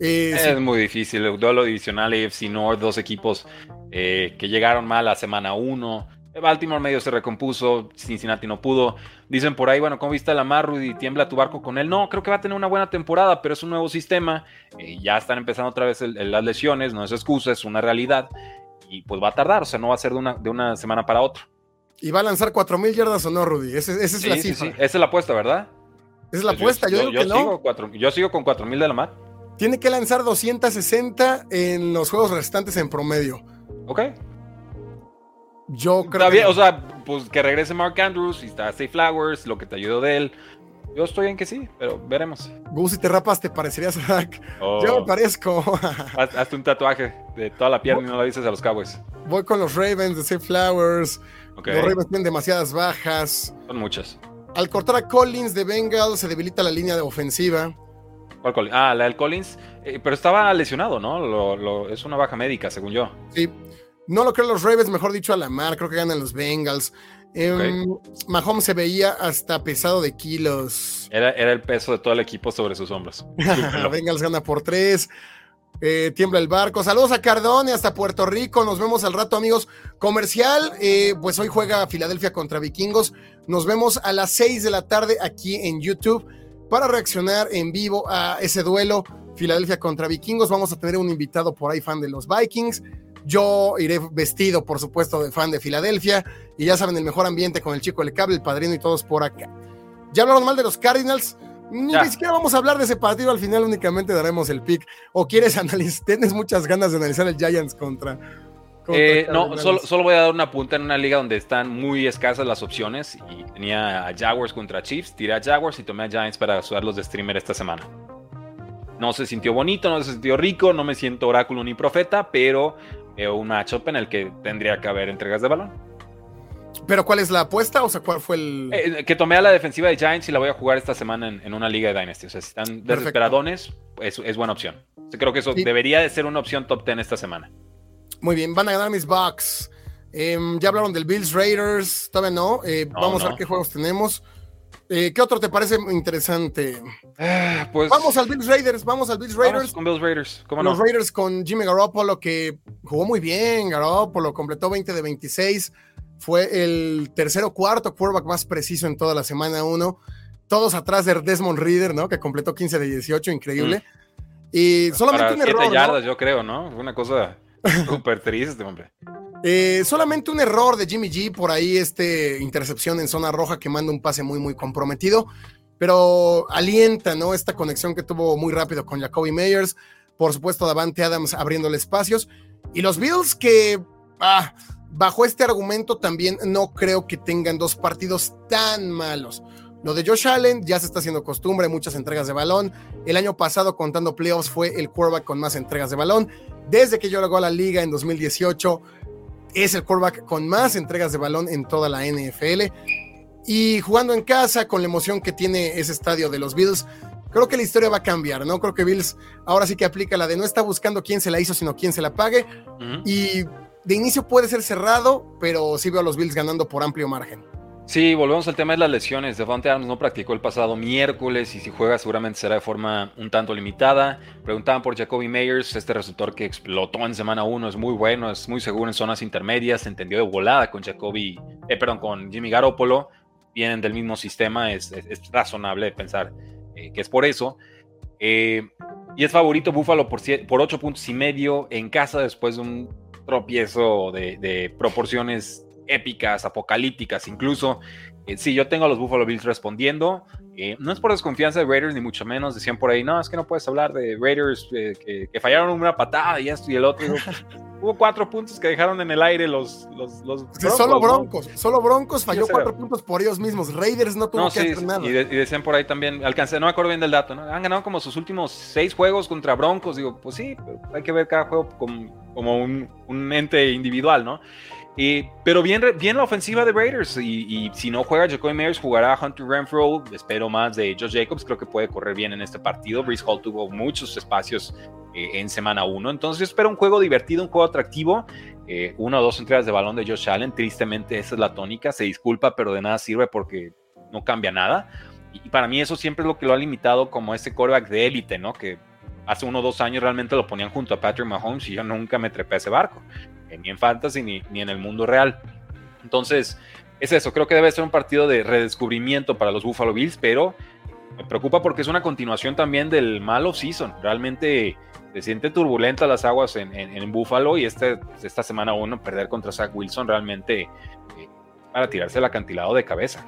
Eh, es muy difícil. El duelo divisional AFC North, dos equipos eh, que llegaron mal a semana 1. Baltimore medio se recompuso, Cincinnati no pudo. Dicen por ahí, bueno, ¿cómo viste a Lamar, y tiembla tu barco con él? No, creo que va a tener una buena temporada, pero es un nuevo sistema. Eh, ya están empezando otra vez las lesiones, no es excusa, es una realidad. Y pues va a tardar, o sea, no va a ser de una, de una semana para otra. ¿Y va a lanzar 4.000 yardas o no, Rudy? Esa, es la cifra. Esa es la apuesta, ¿verdad? Esa es la apuesta, yo, digo que no. Sigo yo sigo con 4.000 de Lamar. Tiene que lanzar 260 en los juegos restantes en promedio. Ok. Yo creo que... o sea, pues que regrese Mark Andrews y está Safe Flowers, lo que te ayudó de él. Yo estoy en que sí, pero veremos. Gus, si te rapas, te parecerías a. Oh. Yo me parezco. Hazte un tatuaje de toda la pierna y no lo dices a los Cowboys. Voy con los Ravens de Safe Flowers. Los Ravens tienen demasiadas bajas. Son muchas. Al cortar a Collins de Bengals se debilita la línea de ofensiva. Ah, la del Collins. Eh, pero estaba lesionado, ¿no? es una baja médica, según yo. Sí. No lo creo los Ravens, mejor dicho a la mar. Creo que ganan los Bengals. Eh, Mahomes se veía hasta pesado de kilos. Era, era, el peso de todo el equipo sobre sus hombros. Bengals gana por tres. Eh, tiembla el barco. Saludos a Cardone hasta Puerto Rico. Nos vemos al rato, amigos. Comercial, eh, pues hoy juega Filadelfia contra Vikingos. Nos vemos a las seis de la tarde aquí en YouTube para reaccionar en vivo a ese duelo Filadelfia contra Vikingos. Vamos a tener un invitado por ahí, fan de los Vikings. Yo iré vestido, por supuesto, de fan de Filadelfia. Y ya saben, el mejor ambiente con el chico del cable, el padrino y todos por acá. Ya hablaron mal de los Cardinals. Ni, siquiera vamos a hablar de ese partido. Al final únicamente daremos el pick. ¿O quieres analizar? ¿Tienes muchas ganas de analizar el Giants contra, eh, no, solo, voy a dar una punta en una liga donde están muy escasas las opciones y tenía a Jaguars contra Chiefs, tiré a Jaguars y tomé a Giants para sudarlos de streamer esta semana. No se sintió bonito, no se sintió rico, no me siento oráculo ni profeta, pero veo un matchup en el que tendría que haber entregas de balón. ¿Pero cuál es la apuesta? O sea, ¿cuál fue el...? Eh, que tomé a la defensiva de Giants y la voy a jugar esta semana en, una liga de Dynasty. O sea, si están desesperadones, es, es buena opción. creo que eso debería de ser una opción top 10 esta semana. Muy bien, van a ganar mis Bucks. Em, ya hablaron del Bills Raiders, todavía no. Eh, vamos a ver qué juegos tenemos. Eh, ¿Qué otro te parece interesante? Ah, pues, vamos al Bills Raiders, vamos al Bills Raiders. con Bills Raiders, ¿cómo Los Raiders con Jimmy Garoppolo, que jugó muy bien. Garoppolo completó 20 de 26. Fue el tercero cuarto quarterback más preciso en toda la semana 1. Todos atrás de Desmond Reader, ¿no? Que completó 15 de 18, increíble. Mm. Y solamente un error. yardas, yo creo, ¿no? Una cosa Súper triste, hombre. Eh, solamente un error de Jimmy G por ahí, este intercepción en zona roja que manda un pase muy, muy comprometido, pero alienta, ¿no? Esta conexión que tuvo muy rápido con Jacoby Meyers, por supuesto, Davante Adams abriéndole espacios, y los Bills que, ah, bajo este argumento también no creo que tengan dos partidos tan malos. Lo de Josh Allen ya se está haciendo costumbre, muchas entregas de balón. El año pasado, contando playoffs, fue el quarterback con más entregas de balón. Desde que yo llegó a la liga en 2018, es el quarterback con más entregas de balón en toda la NFL. Y jugando en casa, con la emoción que tiene ese estadio de los Bills, creo que la historia va a cambiar, ¿no? Creo que Bills ahora sí que aplica la de no está buscando quién se la hizo, sino quién se la pague. Y de inicio puede ser cerrado, pero sí veo a los Bills ganando por amplio margen. Sí, volvemos al tema de las lesiones. Devante Adams no practicó el pasado miércoles y si juega seguramente será de forma un tanto limitada. Preguntaban por Jacoby Meyers, este receptor que explotó en semana 1, es muy bueno, es muy seguro en zonas intermedias, se entendió de volada con Jacoby, eh, perdón, con Jimmy Garoppolo, vienen del mismo sistema, es, razonable pensar eh, que es por eso. Eh, y es favorito Buffalo por, por 8 puntos y medio en casa después de un tropiezo de, proporciones épicas, apocalípticas incluso. Eh, sí, yo tengo a los Buffalo Bills respondiendo. Eh, no es por desconfianza de Raiders, ni mucho menos. Decían por ahí, no, es que no puedes hablar de Raiders que, que, fallaron una patada y esto y el otro. hubo cuatro puntos que dejaron en el aire los, los, broncos, solo Broncos, solo Broncos falló cuatro puntos por ellos mismos. Raiders no tuvo que hacer nada. Y, decían por ahí también, alcancé, no me acuerdo bien del dato, ¿no? Han ganado como sus últimos seis juegos contra Broncos. Digo, pues sí, hay que ver cada juego como, como un, un ente individual, ¿no? Pero bien, bien la ofensiva de Raiders. Y, si no juega Jacoby Meyers, jugará Hunter Renfro. Espero más de Josh Jacobs. Creo que puede correr bien en este partido. Brees Hall tuvo muchos espacios eh, en semana 1. Entonces, espero un juego divertido, un juego atractivo. Eh, una o dos entregas de balón de Josh Allen. Tristemente, esa es la tónica. Se disculpa, pero de nada sirve porque no cambia nada. Y para mí, eso siempre es lo que lo ha limitado como ese quarterback de élite, ¿no? Que hace uno o dos años realmente lo ponían junto a Patrick Mahomes y yo nunca me trepé a ese barco ni en fantasy ni, ni en el mundo real. Entonces, es eso, creo que debe ser un partido de redescubrimiento para los Buffalo Bills, pero me preocupa porque es una continuación también del mal off-season. Realmente se siente turbulenta las aguas en, en, Buffalo y este, esta semana uno perder contra Zach Wilson realmente eh, para tirarse el acantilado de cabeza.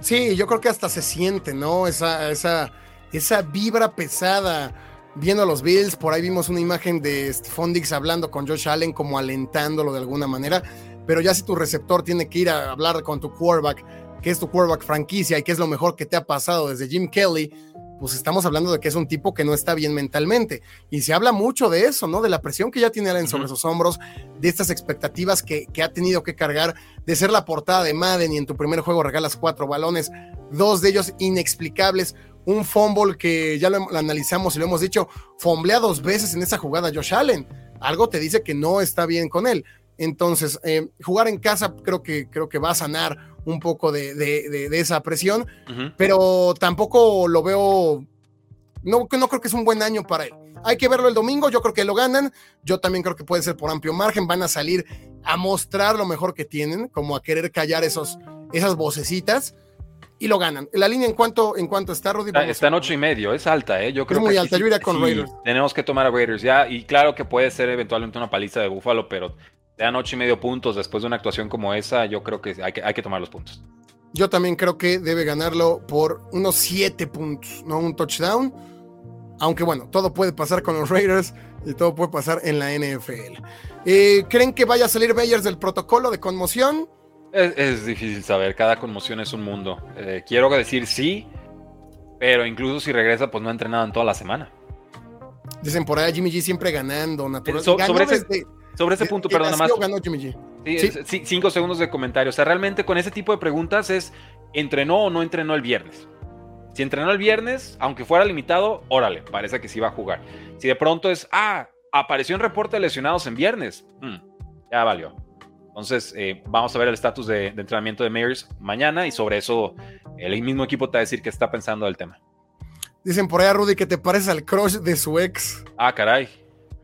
Sí, yo creo que hasta se siente, ¿no? Esa, esa, esa vibra pesada viendo a los Bills. Por ahí vimos una imagen de Stephon Diggs hablando con Josh Allen, como alentándolo de alguna manera. Pero ya si tu receptor tiene que ir a hablar con tu quarterback, que es tu quarterback franquicia y que es lo mejor que te ha pasado desde Jim Kelly, pues estamos hablando de que es un tipo que no está bien mentalmente. Y se habla mucho de eso, ¿no? De la presión que ya tiene Allen sobre sus hombros, de estas expectativas que, que, ha tenido que cargar, de ser la portada de Madden y en tu primer juego regalas cuatro balones, dos de ellos inexplicables, un fumble que ya lo, analizamos y lo hemos dicho, fomblea dos veces en esa jugada Josh Allen. Algo te dice que no está bien con él. Entonces, eh, jugar en casa creo que, creo que va a sanar un poco de, esa presión, pero tampoco lo veo, no, no creo que es un buen año para él. Hay que verlo el domingo, yo creo que lo ganan, yo también creo que puede ser por amplio margen, van a salir a mostrar lo mejor que tienen, como a querer callar esos, esas vocecitas y lo ganan. La línea en cuanto, en cuanto está, Rudy. Está, en ocho y medio, es alta, ¿eh? Yo creo es muy alta, yo iría con Raiders. Tenemos que tomar a Raiders ya, y claro que puede ser eventualmente una paliza de Búfalo, pero te dan ocho y medio puntos después de una actuación como esa, yo creo que hay que, hay que tomar los puntos. Yo también creo que debe ganarlo por unos siete puntos, no un touchdown. Aunque bueno, todo puede pasar con los Raiders y todo puede pasar en la NFL. Eh, ¿Creen que vaya a salir Bayers del protocolo de conmoción? Es, difícil saber, cada conmoción es un mundo. Eh, quiero decir sí, pero incluso si regresa, pues no ha entrenado en toda la semana. Dicen por ahí Jimmy G siempre ganando, natural. sobre, ese, punto, perdón, nada más. Ganó Jimmy G. Sí, cinco segundos de comentario. O sea, realmente con ese tipo de preguntas es, ¿entrenó o no entrenó el viernes? Si entrenó el viernes, aunque fuera limitado, órale, parece que sí va a jugar. Si de pronto es, ah, apareció en reporte de lesionados en viernes, mm, ya valió. Entonces, eh, vamos a ver el estatus de, entrenamiento de Mayers mañana y sobre eso el mismo equipo te va a decir qué está pensando del tema. Dicen por allá, Rudy, que te pareces al crush de su ex. Ah, caray.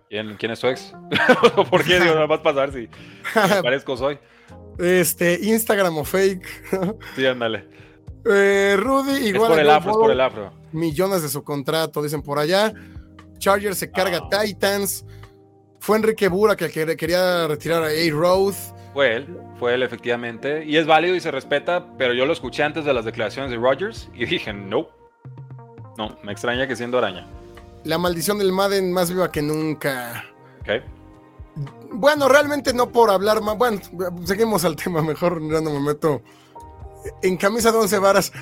¿Quién, quién es su ex? ¿Por qué? Digo, nada más pasar si parezco soy. Este, Instagram o fake. sí, ándale. Eh, Rudy, igual. Es por el afro, es por el afro. Millones de su contrato, dicen por allá. Chargers se carga ah. Titans. Fue Enrique Bura que quería retirar a A-Roth. Fue él, fue él efectivamente. Y es válido y se respeta, pero yo lo escuché antes de las declaraciones de Rogers y dije, no. No, me extraña que siendo araña. La maldición del Madden más viva que nunca. Ok. Bueno, realmente no por hablar más. Bueno, seguimos al tema, mejor ya no me meto. En camisa de once varas,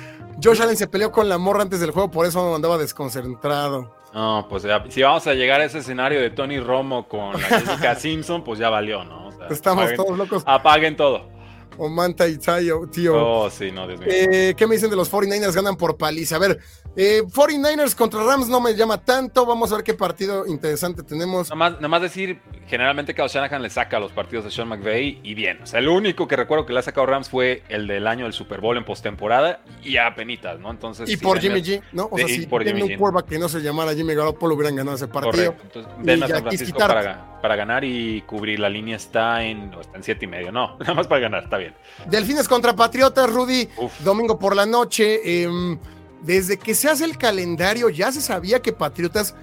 Josh Allen se peleó con la morra antes del juego, por eso andaba desconcentrado. No, pues si vamos a llegar a ese escenario de Tony Romo con la Jessica Simpson, pues ya valió, ¿no? Estamos todos locos. Apaguen todo. O Manta y Tayo, tío. Oh, sí, no, Dios eh, ¿Qué me dicen de los 49ers? Ganan por paliza. A ver, eh, 49ers contra Rams no me llama tanto. Vamos a ver qué partido interesante tenemos. Nada más, decir, generalmente Kyle Shanahan le saca los partidos de Sean McVay y bien. O sea, el único que recuerdo que le ha sacado Rams fue el del año del Super Bowl en postemporada y a penitas, ¿no? Entonces. Y por Jimmy G, ¿no? O sea, si por un quarterback que no se llamara Jimmy Garoppolo hubieran ganado ese partido. Correcto. Entonces, a San Francisco para, para, ganar y cubrir. La línea está en, está en siete y medio. No, nada más para ganar, está bien. Delfines contra Patriotas, Rudy, domingo por la noche. Em, desde que se hace el calendario, ya se sabía que Patriotas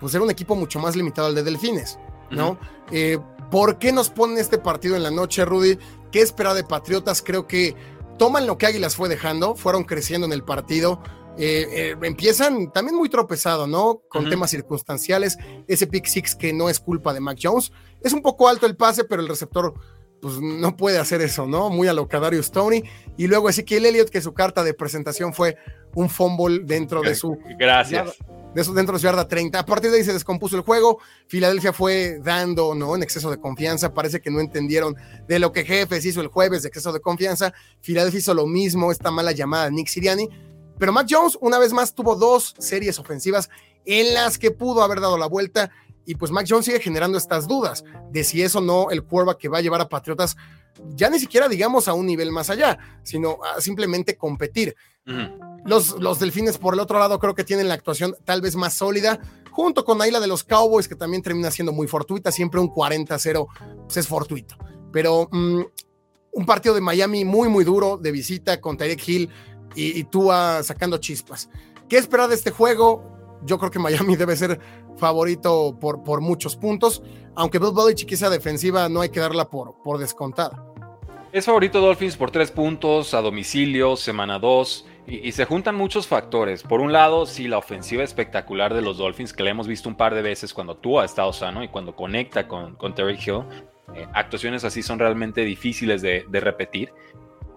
pues, era un equipo mucho más limitado al de Delfines, ¿no? Eh, ¿Por qué nos ponen este partido en la noche, Rudy? ¿Qué espera de Patriotas? Creo que toman lo que Águilas fue dejando, fueron creciendo en el partido. Eh, eh, empiezan también muy tropezado, ¿no? Con temas circunstanciales. Ese pick six que no es culpa de Mac Jones. Es un poco alto el pase, pero el receptor pues no puede hacer eso, ¿no? Muy a lo Stoney. Y luego Ezequiel Elliott, que su carta de presentación fue un fumble dentro de su. Gracias. de su, dentro de su yarda 30. A partir de ahí se descompuso el juego. Filadelfia fue dando, ¿no? En exceso de confianza. Parece que no entendieron de lo que Jefes hizo el jueves de exceso de confianza. Filadelfia hizo lo mismo, esta mala llamada Nick Siriani. Pero Mac Jones, una vez más, tuvo dos series ofensivas en las que pudo haber dado la vuelta. Y pues Mac Jones sigue generando estas dudas de si es o no el curva que va a llevar a Patriotas, ya ni siquiera digamos a un nivel más allá, sino a simplemente competir. los, los Delfines, por el otro lado, creo que tienen la actuación tal vez más sólida, junto con Aila de los Cowboys, que también termina siendo muy fortuita, siempre un 40-0 pues es fortuito. Pero mm, un partido de Miami muy, muy duro de visita con Tyreek Hill y, tú sacando chispas. ¿Qué esperar de este juego? Yo creo que Miami debe ser favorito por, por muchos puntos, aunque Bill Belichick esa defensiva no hay que darla por, por descontada. Es favorito Dolphins por tres puntos a domicilio, semana 2, y, se juntan muchos factores. Por un lado, sí, la ofensiva espectacular de los Dolphins, que la hemos visto un par de veces cuando tú has estado sano y cuando conecta con, con Terry Hill. Eh, actuaciones así son realmente difíciles de, de repetir.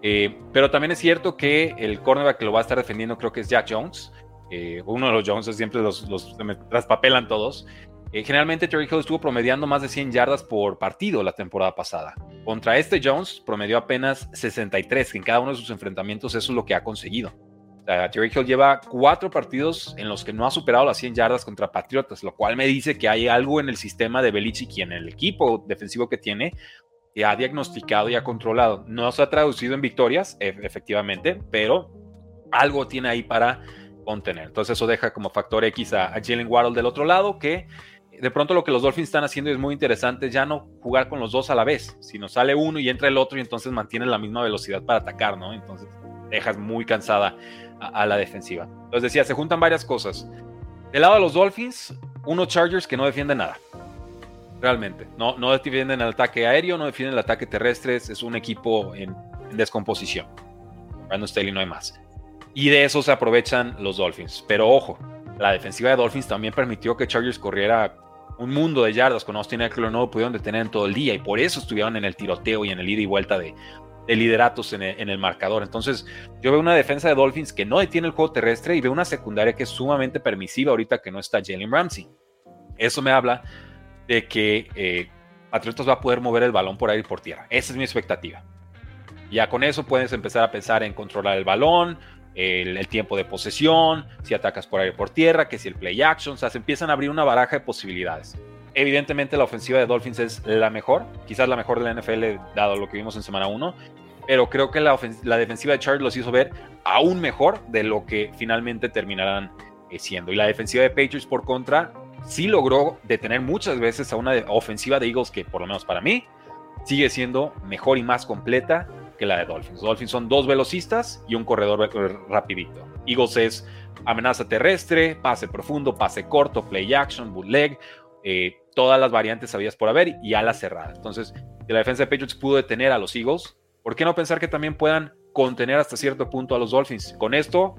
Eh, pero también es cierto que el cornerback que lo va a estar defendiendo creo que es Jack Jones. Eh, uno de los Jones siempre los, los traspapelan todos. Eh, generalmente Terry Hill estuvo promediando más de 100 yardas por partido la temporada pasada. Contra este Jones promedió apenas 63, que en cada uno de sus enfrentamientos eso es lo que ha conseguido. O Terry Hill lleva cuatro partidos en los que no ha superado las 100 yardas contra Patriotas, lo cual me dice que hay algo en el sistema de Belichick y en el equipo defensivo que tiene que ha diagnosticado y ha controlado. No se ha traducido en victorias, efectivamente, pero algo tiene ahí para contener. Entonces eso deja como factor X a, Jalen Waddle del otro lado, que de pronto lo que los Dolphins están haciendo es muy interesante, ya no jugar con los dos a la vez, sino sale uno y entra el otro y entonces mantiene la misma velocidad para atacar, ¿no? Entonces dejas muy cansada a, a la defensiva. Entonces decía, se juntan varias cosas. Del lado de los Dolphins, unos Chargers que no defienden nada realmente. No, no defienden el ataque aéreo, no defienden el ataque terrestre, es un equipo en, descomposición. Brandon Staley no hay más. Y de eso se aprovechan los Dolphins. Pero ojo, la defensiva de Dolphins también permitió que Chargers corriera un mundo de yardas con Austin Eckler, no lo pudieron detener en todo el día y por eso estuvieron en el tiroteo y en el ida y vuelta de, lideratos en el, en el, marcador. Entonces, yo veo una defensa de Dolphins que no detiene el juego terrestre y veo una secundaria que es sumamente permisiva ahorita que no está Jalen Ramsey. Eso me habla de que eh, Patriotas va a poder mover el balón por aire y por tierra. Esa es mi expectativa. Ya con eso puedes empezar a pensar en controlar el balón, el, tiempo de posesión, si atacas por aire por tierra, que si el play action, o sea, se empiezan a abrir una baraja de posibilidades. Evidentemente la ofensiva de Dolphins es la mejor, quizás la mejor de la NFL dado lo que vimos en semana 1, pero creo que la, defensiva de Chargers los hizo ver aún mejor de lo que finalmente terminarán eh, siendo. Y la defensiva de Patriots por contra sí logró detener muchas veces a una ofensiva de Eagles que, por lo menos para mí, sigue siendo mejor y más completa la de Dolphins. Dolphins son dos velocistas y un corredor rapidito. Eagles es amenaza terrestre, pase profundo, pase corto, play action, bootleg, eh, todas las variantes habías por haber y ala cerrada. Entonces, la defensa de Patriots pudo detener a los Eagles, ¿por qué no pensar que también puedan contener hasta cierto punto a los Dolphins? Con esto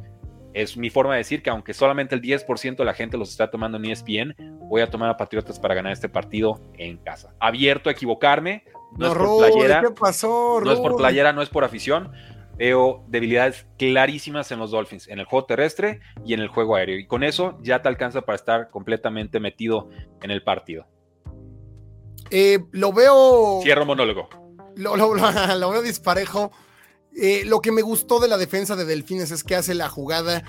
es mi forma de decir que aunque solamente el 10% de la gente los está tomando en ESPN, voy a tomar a Patriotas para ganar este partido en casa. Abierto a equivocarme, no, es por playera. ¿qué pasó, no es por playera, no es por afición. Veo debilidades clarísimas en los Dolphins, en el juego terrestre y en el juego aéreo. Y con eso ya te alcanza para estar completamente metido en el partido. Eh, lo veo. Cierro monólogo. Lo, lo veo disparejo eh, lo que me gustó de la defensa de Delfines es que hace la jugada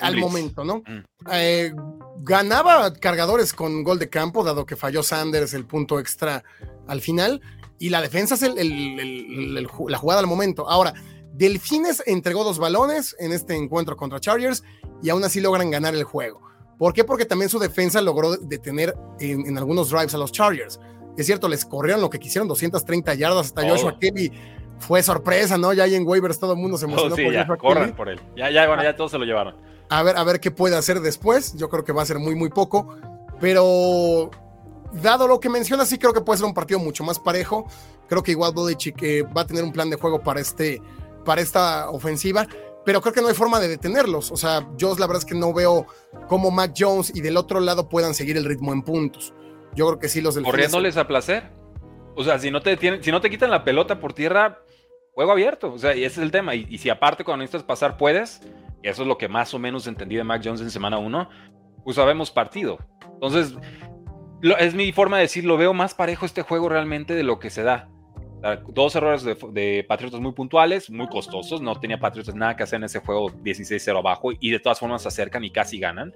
al momento, ¿no? Mm. Eh, ganaba cargadores con gol de campo, dado que falló Sanders el punto extra al final, y la defensa es la jugada al momento. Ahora, Delfines entregó dos balones en este encuentro contra Chargers y aún así logran ganar el juego. ¿Por qué? Porque también su defensa logró detener en, algunos drives a los Chargers. Es cierto, les corrieron lo que quisieron, 230 yardas hasta Joshua Kelly fue sorpresa, ¿no? Ya ahí en waivers todo el mundo se emocionó oh, sí, ya, corran por él. Ya, ya, bueno, ya todos se lo llevaron. A ver, a ver qué puede hacer después. Yo creo que va a ser muy, muy poco. Pero dado lo que mencionas, sí creo que puede ser un partido mucho más parejo. Creo que igual Belichick eh, va a tener un plan de juego para, este, para esta ofensiva, pero creo que no hay forma de detenerlos. O sea, yo la verdad es que no veo cómo Mac Jones y del otro lado puedan seguir el ritmo en puntos. Yo creo que sí los del Corriéndoles a placer. O sea, si no te si no te quitan la pelota por tierra, juego abierto. O sea, y ese es el tema. Y, y si aparte cuando necesitas pasar puedes, y eso es lo que más o menos entendí de Mac Jones en semana 1, pues sabemos partido. Entonces, es mi forma de decir, lo veo más parejo este juego realmente de lo que se da. dos errores de, Patriotas muy puntuales, muy costosos. No tenía Patriotas nada que hacer en ese juego 16-0 abajo y de todas formas se acercan y casi ganan.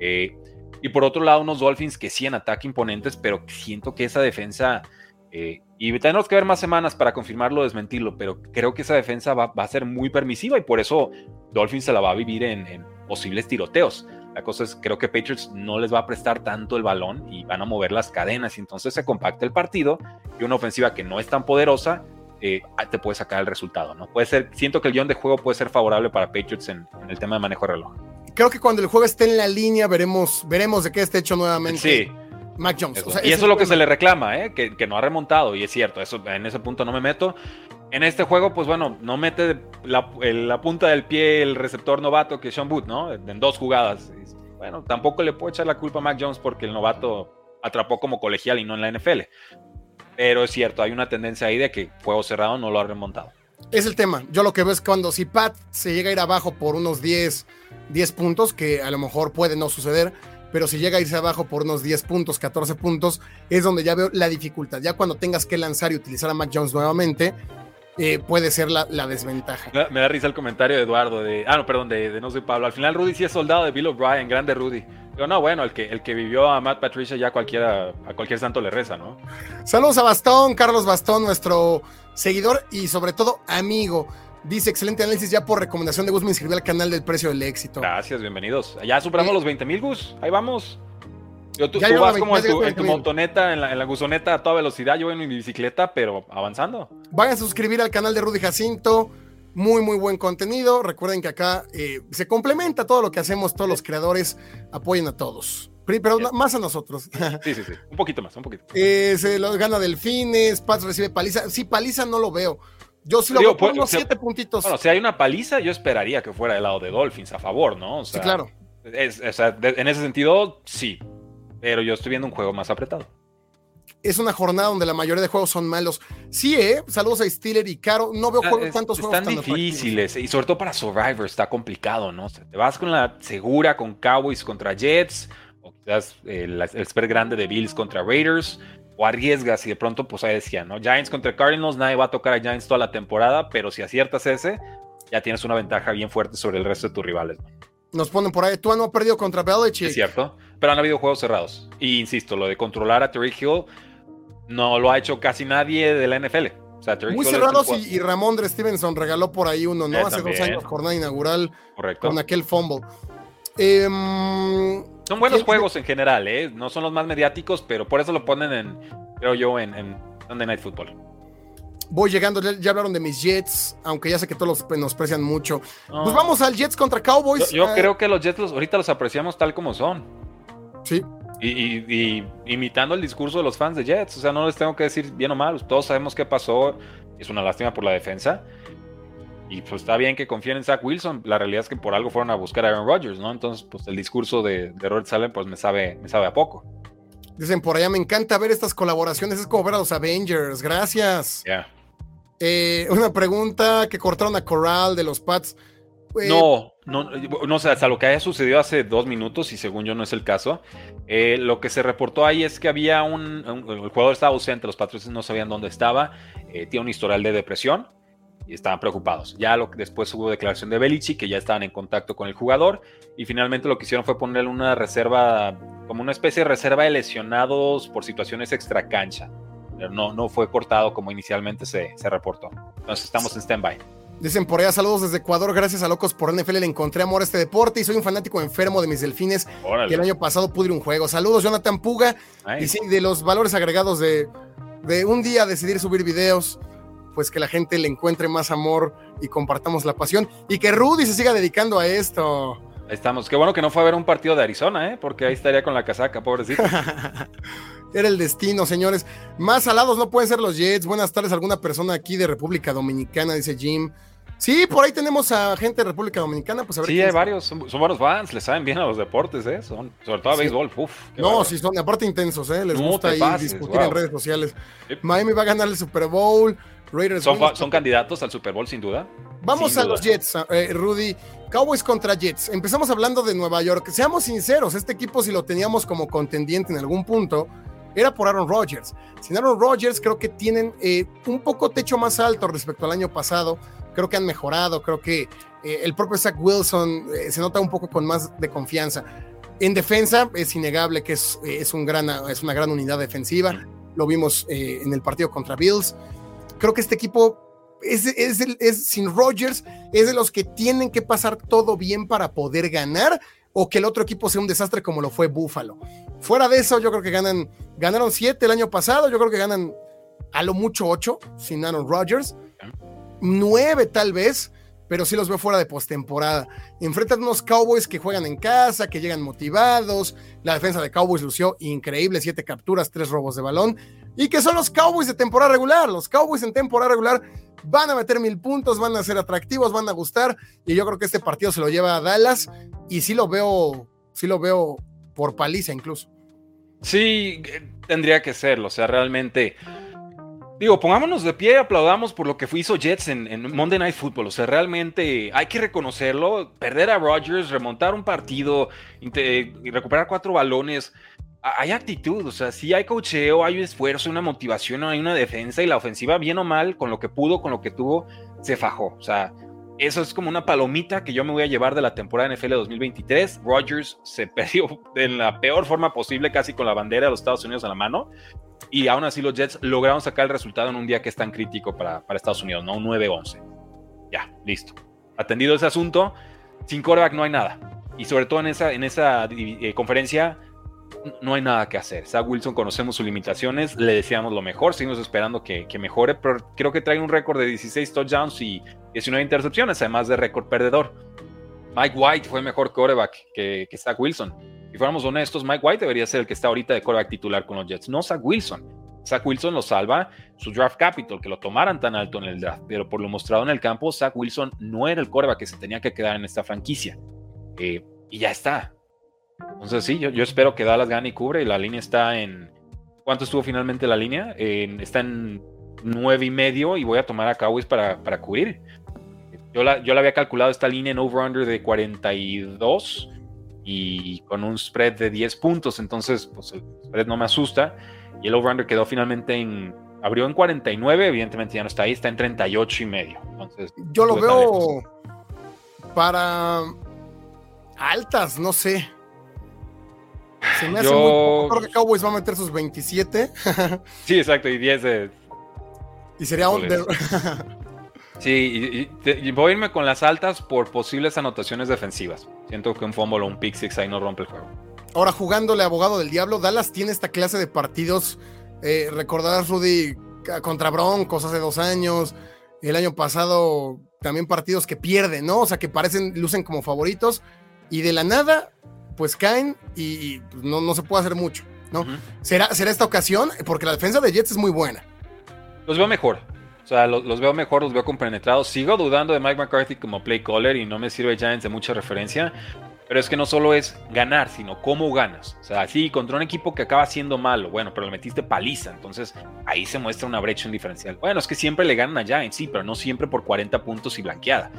Eh, y por otro lado, unos Dolphins que sí en ataque imponentes, pero siento que esa defensa, eh, y tenemos que ver más semanas para confirmarlo o desmentirlo, pero creo que esa defensa va, a ser muy permisiva y por eso Dolphins se la va a vivir en posibles tiroteos. La cosa es, creo que Patriots no les va a prestar tanto el balón y van a mover las cadenas. Y entonces se compacta el partido y una ofensiva que no es tan poderosa eh, te puede sacar el resultado. ¿no? Puede ser, siento que el guion de juego puede ser favorable para Patriots en, el tema de manejo de reloj. Creo que cuando el juego esté en la línea veremos, veremos de qué esté hecho nuevamente. Sí. Mac Jones. y eso es lo que se le reclama, ¿eh? que, que, no ha remontado, y es cierto, eso, en ese punto no me meto. En este juego, pues bueno, no mete la, la punta del pie el receptor novato que Sean Booth, ¿no? En dos jugadas. Bueno, tampoco le puedo echar la culpa a Mac Jones porque el novato atrapó como colegial y no en la NFL. Pero es cierto, hay una tendencia ahí de que juego cerrado no lo ha remontado. Es el tema. Yo lo que veo es cuando si Pat se llega a ir abajo por unos 10, 10 puntos, que a lo mejor puede no suceder, pero si llega a irse abajo por unos 10 puntos, 14 puntos, es donde ya veo la dificultad. Ya cuando tengas que lanzar y utilizar a Mac Jones nuevamente, eh, puede ser la, desventaja. Me da, risa el comentario de Eduardo, de, ah, no, perdón, de, no soy Pablo. Al final Rudy sí es soldado de Bill O'Brien, grande Rudy. Pero no, bueno, el que, el que vivió a Matt Patricia ya cualquiera, a cualquier santo le reza, ¿no? Saludos a Bastón, Carlos Bastón, nuestro seguidor y sobre todo amigo. Dice, excelente análisis, ya por recomendación de Gus me inscribí al canal del precio del éxito. Gracias, bienvenidos. Ya superamos los 20 mil Gus, ahí vamos. Tú, vas como en tu, montoneta, en la, en la, gusoneta a toda velocidad, yo en mi bicicleta, pero avanzando. Vayan a suscribir al canal de Rudy Jacinto. Muy, muy buen contenido. Recuerden que acá eh, se complementa todo lo que hacemos, todos los creadores apoyen a todos. Pero más a nosotros. Sí, sí, sí. Un poquito más, un poquito. Eh, se lo gana Delfines, Paz recibe paliza. Sí, paliza no lo veo. Yo sí lo veo por unos siete puntitos. Bueno, si hay una paliza, yo esperaría que fuera del lado de Dolphins a favor, ¿no? sí, claro. en ese sentido, sí. Pero yo estoy viendo un juego más apretado es una jornada donde la mayoría de juegos son malos. Sí, ¿eh? Saludos a Steeler y Caro. No veo juegos, tantos juegos tan difíciles. Y sobre todo para Survivor está complicado, ¿no? te vas con la segura, con Cowboys contra Jets, o quizás el, el spread grande de Bills contra Raiders, o arriesgas y de pronto, pues ahí decía, ¿no? Giants contra Cardinals, nadie va a tocar a Giants toda la temporada, pero si aciertas ese, ya tienes una ventaja bien fuerte sobre el resto de tus rivales. Nos ponen por ahí, tú no has perdido contra Belichick. Es cierto, pero han habido juegos cerrados. Y insisto, lo de controlar a Terry Hill no lo ha hecho casi nadie de la NFL. Muy cerrados y, Ramón Stevenson regaló por ahí uno, ¿no? Eh, Hace dos años, jornada inaugural. Correcto. Con aquel fumble. Em, son buenos juegos en general, ¿eh? No son los más mediáticos, pero por eso lo ponen en, creo yo, en, en Sunday Night Football. Voy llegando, ya, hablaron de mis Jets, aunque ya sé que todos los menosprecian mucho. Pues vamos al Jets contra Cowboys. Yo, ah. creo que los Jets ahorita los apreciamos tal como son. Sí. Y, imitando el discurso de los fans de Jets. O sea, no les tengo que decir bien o mal. Todos sabemos qué pasó. Es una lástima por la defensa. Y pues está bien que confíen en Zach Wilson. La realidad es que por algo fueron a buscar a Aaron Rodgers, ¿no? Entonces, pues el discurso de, de Robert Salem, pues me sabe, me sabe a poco. Dicen por allá, me encanta ver estas colaboraciones. Es como ver a los Avengers. Gracias. Ya. Eh, una pregunta que cortaron a Corral de los Pats. Eh, no, no, no sé, hasta lo que haya sucedido hace dos minutos, y según yo no es el caso, eh, lo que se reportó ahí es que había un, el jugador estaba ausente, los patriotas no sabían dónde estaba, eh, tiene un historial de depresión y estaban preocupados. Ya después hubo declaración de Belichi, que ya estaban en contacto con el jugador, y finalmente lo que hicieron fue ponerle una reserva, como una especie de reserva de lesionados por situaciones extra cancha. Pero no, no fue cortado como inicialmente se, se reportó. Entonces estamos en stand-by. Dicen por allá, saludos desde Ecuador, gracias a Locos por NFL le encontré amor a este deporte y soy un fanático enfermo de mis delfines y el año pasado pude ir un juego. Saludos, Jonathan Puga. Y sí, de los valores agregados de, de un día decidir subir videos, pues que la gente le encuentre más amor y compartamos la pasión y que Rudy se siga dedicando a esto. Ahí estamos. Qué bueno que no fue a ver un partido de Arizona, ¿eh? Porque ahí estaría con la casaca, pobrecito. Era el destino, señores. Más alados no pueden ser los Jets. Buenas tardes, alguna persona aquí de República Dominicana, dice Jim. Sí, por ahí tenemos a gente de República Dominicana. Pues a ver sí, hay varios, son, son, varios fans, le saben bien a los deportes, ¿eh? Son, sobre todo a sí. béisbol. Uf, no, sí, son aparte intensos, ¿eh? Les no gusta ahí pases, discutir wow. en redes sociales. Yep. Miami va a ganar el Super Bowl. Raiders son, son candidatos al Super Bowl, sin duda. Vamos sin a duda. los Jets, eh, Rudy. Cowboys contra Jets. Empezamos hablando de Nueva York. Seamos sinceros, este equipo, si lo teníamos como contendiente en algún punto, era por Aaron Rodgers. Sin Aaron Rodgers, creo que tienen eh, un poco techo más alto respecto al año pasado. Creo que han mejorado. Creo que eh, el propio Zach Wilson eh, se nota un poco con más de confianza. En defensa, es innegable que es, es, un gran, es una gran unidad defensiva. Lo vimos en el partido contra Bills. Creo que este equipo es, es, es, sin Rodgers, es de los que tienen que pasar todo bien para poder ganar o que el otro equipo sea un desastre como lo fue Buffalo. Fuera de eso, yo creo que ganan, ganaron siete el año pasado, yo creo que ganan a lo mucho ocho sin Aaron Rodgers, nueve tal vez, pero sí los veo fuera de postemporada. Enfrentan unos Cowboys que juegan en casa, que llegan motivados. La defensa de Cowboys lució increíble, siete capturas, tres robos de balón. Y que son los Cowboys de temporada regular. Los Cowboys en temporada regular van a meter mil puntos, van a ser atractivos, van a gustar. Y yo creo que este partido se lo lleva a Dallas. Y sí lo veo, sí lo veo por paliza incluso. Sí, tendría que serlo. O sea, realmente. Digo, pongámonos de pie y aplaudamos por lo que hizo Jets en, en, Monday Night Football. O sea, realmente hay que reconocerlo. Perder a Rodgers, remontar un partido, recuperar cuatro balones. Hay actitud, o sea, sí hay cocheo, hay esfuerzo, una motivación, hay una defensa y la ofensiva, bien o mal, con lo que pudo, con lo que tuvo, se fajó. O sea, eso es como una palomita que yo me voy a llevar de la temporada NFL 2023. Rodgers se perdió en la peor forma posible, casi con la bandera de los Estados Unidos a la mano. Y aún así los Jets lograron sacar el resultado en un día que es tan crítico para, para Estados Unidos, ¿no? Un 9-11. Ya, listo. Atendido ese asunto, sin quarterback no hay nada. Y sobre todo en esa, en esa eh, conferencia no hay nada que hacer. Zach Wilson conocemos sus limitaciones, le deseamos lo mejor, seguimos esperando que, que mejore, pero creo que trae un récord de 16 touchdowns y 19 intercepciones, además de récord perdedor. Mike White fue mejor quarterback que, que Zach Wilson. Si fuéramos honestos, Mike White debería ser el que está ahorita de quarterback titular con los Jets, no Zach Wilson. Zach Wilson lo salva su draft capital, que lo tomaran tan alto en el draft, pero por lo mostrado en el campo, Zach Wilson no era el quarterback que se tenía que quedar en esta franquicia. Eh, y ya está. Entonces sí, yo, yo, espero que Dallas gane y cubre. La línea está en. ¿Cuánto estuvo finalmente la línea? En, está en nueve y medio y voy a tomar a Cowboys para, para cubrir. Yo la, yo la había calculado esta línea en over-under de 42 y con un spread de 10 puntos. Entonces, pues el spread no me asusta. Y el over-under quedó finalmente en. Abrió en 49, evidentemente ya no está ahí, está en 38 y medio. Entonces, yo lo veo para altas, no sé. Se me hace yo... muy poco. Creo que Cowboys va a meter sus 27. sí, exacto, y 10 de. Y sería under. sí, y, y, y, voy a irme con las altas por posibles anotaciones defensivas. Siento que un fumble o un pick six ahí no rompe el juego. Ahora, jugándole abogado del diablo, Dallas tiene esta clase de partidos. Eh, recordarás, Rudy, contra Broncos hace dos años. El año pasado también partidos que pierden, ¿no? O sea, que parecen, lucen como favoritos. Y de la nada pues caen y, y no, no, se puede hacer mucho, ¿no? Uh -huh. ¿Será, ¿Será esta ocasión? Porque la defensa de Jets es muy buena. Los veo mejor. O sea, los, los, veo mejor, los veo compenetrados. Sigo dudando de Mike McCarthy como play caller y no me sirve Giants de mucha referencia. Pero es que no solo es ganar, sino cómo ganas. O sea, sí, contra un equipo que acaba siendo malo, bueno, pero le metiste paliza. Entonces ahí se muestra una brecha, un diferencial. Bueno, es que siempre le ganan a Giants, sí, pero no siempre por 40 puntos y blanqueada.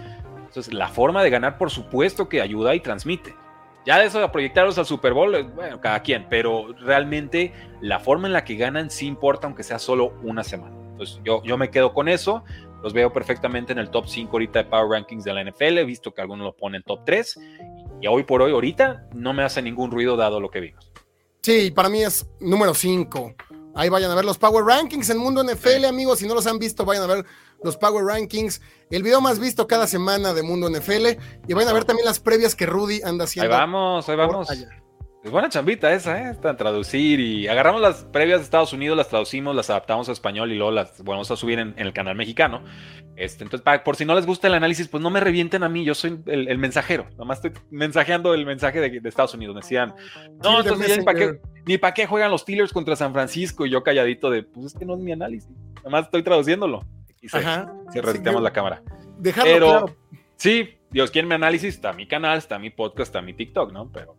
Entonces, la forma de ganar, por supuesto, que ayuda y transmite. Ya de eso de proyectarlos al Super Bowl, bueno, cada quien, pero realmente la forma en la que ganan sí importa, aunque sea solo una semana. Entonces yo, yo me quedo con eso, los veo perfectamente en el top 5 ahorita de Power Rankings de la NFL, he visto que algunos lo ponen top 3, y hoy por hoy, ahorita, no me hace ningún ruido dado lo que vimos. Sí, para mí es número 5. Ahí vayan a ver los Power Rankings en Mundo NFL, amigos. Si no los han visto, vayan a ver los Power Rankings. El video más visto cada semana de Mundo NFL. Y vayan a ver también las previas que Rudy anda haciendo. Ahí vamos, ahí vamos. Es buena chambita esa, ¿eh? Está traducir y agarramos las previas de Estados Unidos, las traducimos, las adaptamos a español y luego las volvemos a subir en, el canal mexicano. Este, entonces, por si no les gusta el análisis, pues no me revienten a mí, yo soy el, mensajero. Nomás estoy mensajeando el mensaje de, Estados Unidos. Me decían, no, entonces ni para qué, juegan los Steelers contra San Francisco y yo calladito de, pues es que no es mi análisis. Nomás estoy traduciéndolo. Y se, Ajá. la cámara. Dejarlo Pero, claro. Sí, Dios, quiere mi análisis, está mi canal, está mi podcast, está mi TikTok, ¿no? Pero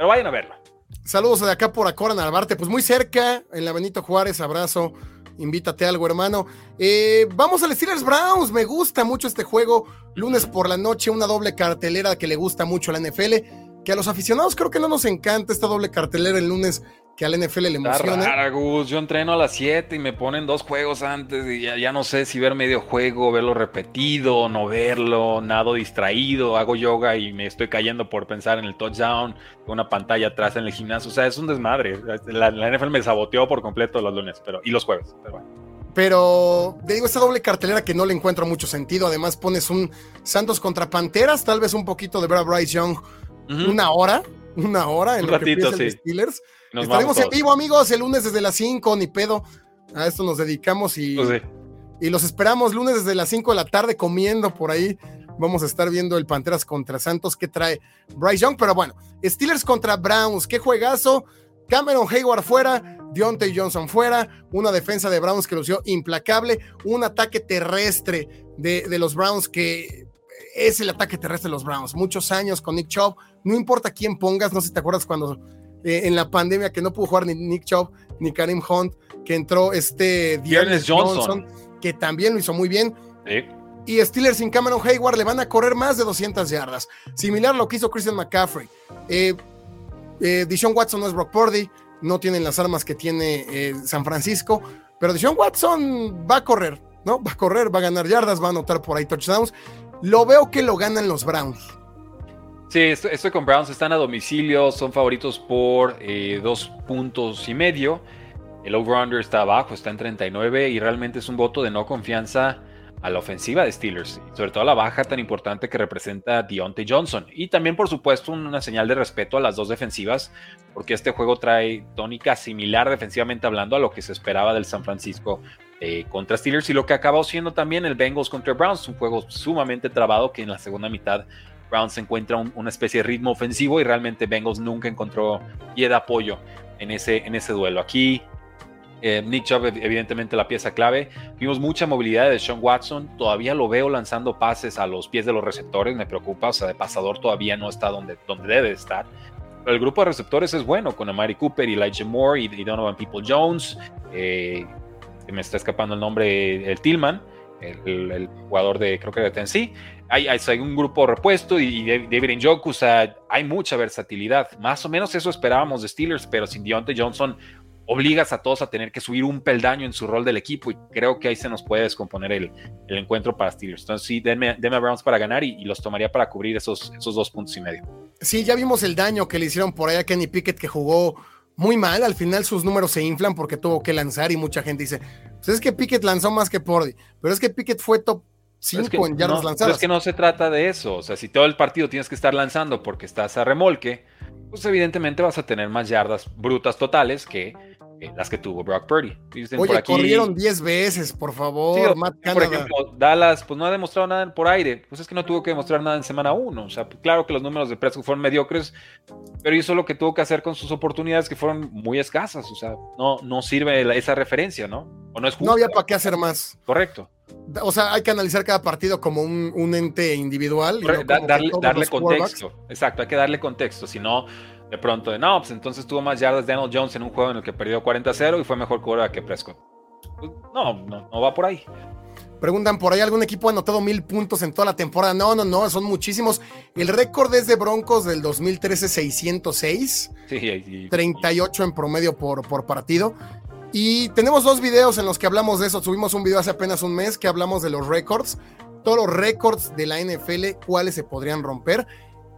pero vayan a verla. Saludos de acá por Acora Narvarte, pues muy cerca, en la Benito Juárez, abrazo, invítate algo, hermano. Eh, vamos al Steelers Browns, me gusta mucho este juego, lunes por la noche, una doble cartelera que le gusta mucho a la NFL, que a los aficionados creo que no nos encanta esta doble cartelera el lunes que al NFL le emociona. Yo entreno a las 7 y me ponen dos juegos antes y ya, no sé si ver medio juego, verlo repetido, no verlo, nado distraído, hago yoga y me estoy cayendo por pensar en el touchdown, una pantalla atrás en el gimnasio. O sea, es un desmadre. La, NFL me saboteó por completo los lunes pero, y los jueves. Pero Pero te digo, esta doble cartelera que no le encuentro mucho sentido. Además, pones un Santos contra Panteras, tal vez un poquito de Brad Bryce Young, una hora, una hora en un ratito, sí. Steelers. Estaremos en vivo, amigos, el lunes desde las 5, ni pedo. A esto nos dedicamos y, pues y los esperamos lunes desde las 5 de la tarde comiendo por ahí. Vamos a estar viendo el Panteras contra Santos que trae Bryce Young. Pero bueno, Steelers contra Browns, qué juegazo. Cameron Hayward fuera, Deontay Johnson fuera, una defensa de Browns que lució implacable, un ataque terrestre de, de los Browns que es el ataque terrestre de los Browns. Muchos años con Nick Chubb, no importa quién pongas, no sé si te acuerdas cuando eh, en la pandemia que no pudo jugar ni Nick Chubb ni Karim Hunt, que entró este Dearness Johnson. que también lo hizo muy bien. Y Steelers sin Cameron Hayward le van a correr más de 200 yardas. Similar a lo que hizo Christian McCaffrey. Eh, eh Watson no es Brock Purdy, no tienen las armas que tiene eh, San Francisco, pero Dishon Watson va a correr, ¿no? Va a correr, va a ganar yardas, va a anotar por ahí touchdowns. Lo veo que lo ganan los Browns. Sí, estoy, con Browns, están a domicilio, son favoritos por eh, dos puntos y medio. El over-under está abajo, está en 39 y realmente es un voto de no confianza a la ofensiva de Steelers, sobre todo a la baja tan importante que representa Deontay Johnson. Y también, por supuesto, una señal de respeto a las dos defensivas, porque este juego trae tónica similar defensivamente hablando a lo que se esperaba del San Francisco eh, contra Steelers y lo que acabó siendo también el Bengals contra Browns, un juego sumamente trabado que en la segunda mitad Browns encuentra una especie de ritmo ofensivo y realmente Bengals nunca encontró pie de apoyo en ese, en ese duelo. Aquí eh, Nick Chubb, evidentemente la pieza clave. Vimos mucha movilidad de Sean Watson. Todavía lo veo lanzando pases a los pies de los receptores. Me preocupa. O sea, de pasador todavía no está donde, donde debe estar. Pero el grupo de receptores es bueno, con Amari Cooper, Elijah Moore y, Donovan People Jones. Eh, me está escapando el nombre, el Tillman, el, jugador de, creo que de Tennessee hay, hay, un grupo repuesto y, David Njoku, o sea, hay mucha versatilidad. Más o menos eso esperábamos de Steelers, pero sin Deontay Johnson obligas a todos a tener que subir un peldaño en su rol del equipo y creo que ahí se nos puede descomponer el, el encuentro para Steelers. Entonces sí, denme, a Browns para ganar y, los tomaría para cubrir esos, esos dos puntos y medio. Sí, ya vimos el daño que le hicieron por ahí a Kenny Pickett que jugó muy mal. Al final sus números se inflan porque tuvo que lanzar y mucha gente dice, pues es que Pickett lanzó más que Pordy, pero es que Pickett fue top cinco en yardas no, lanzadas. Es que no se trata de eso. O sea, si todo el partido tienes que estar lanzando porque estás a remolque, pues evidentemente vas a tener más yardas brutas totales que las que tuvo Brock Purdy. Oye, corrieron 10 veces, por favor, Por ejemplo, Dallas, pues no ha demostrado nada por aire. Pues es que no tuvo que demostrar nada en semana 1. O sea, pues claro que los números de Prescott fueron mediocres, pero hizo lo que tuvo que hacer con sus oportunidades que fueron muy escasas. O sea, no, no sirve esa referencia, ¿no? O no es No había para qué hacer más. Correcto. O sea, hay que analizar cada partido como un, ente individual. darle, darle contexto. Exacto, hay que darle contexto. Si no, de pronto de no, pues entonces tuvo más yardas Daniel Jones en un juego en el que perdió 40-0 y fue mejor cura que Prescott. Pues, no, no, va por ahí. Preguntan por ahí, ¿algún equipo ha anotado mil puntos en toda la temporada? No, no, no, son muchísimos. El récord es de Broncos del 2013, 606. Sí, 38 en promedio por, por partido. Y tenemos dos videos en los que hablamos de eso. Subimos un video hace apenas un mes que hablamos de los récords. Todos los récords de la NFL, cuáles se podrían romper.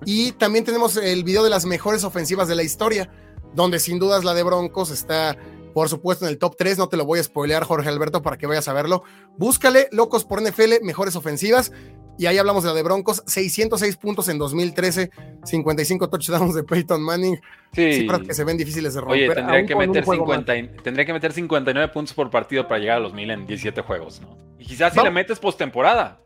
Y también tenemos el video de las mejores ofensivas de la historia, donde sin dudas la de Broncos está, por supuesto, en el top 3. No te lo voy a spoilear, Jorge Alberto, para que vayas a verlo. Búscale, locos por NFL, mejores ofensivas. Y ahí hablamos de la de Broncos, 606 puntos en 2013, 55 touchdowns de Peyton Manning. Sí. Cifras que se ven difíciles de romper. Oye, tendría que, meter 50, tendría que meter 59 puntos por partido para llegar a los 1000 en 17 juegos, ¿no? Y quizás si le metes postemporada.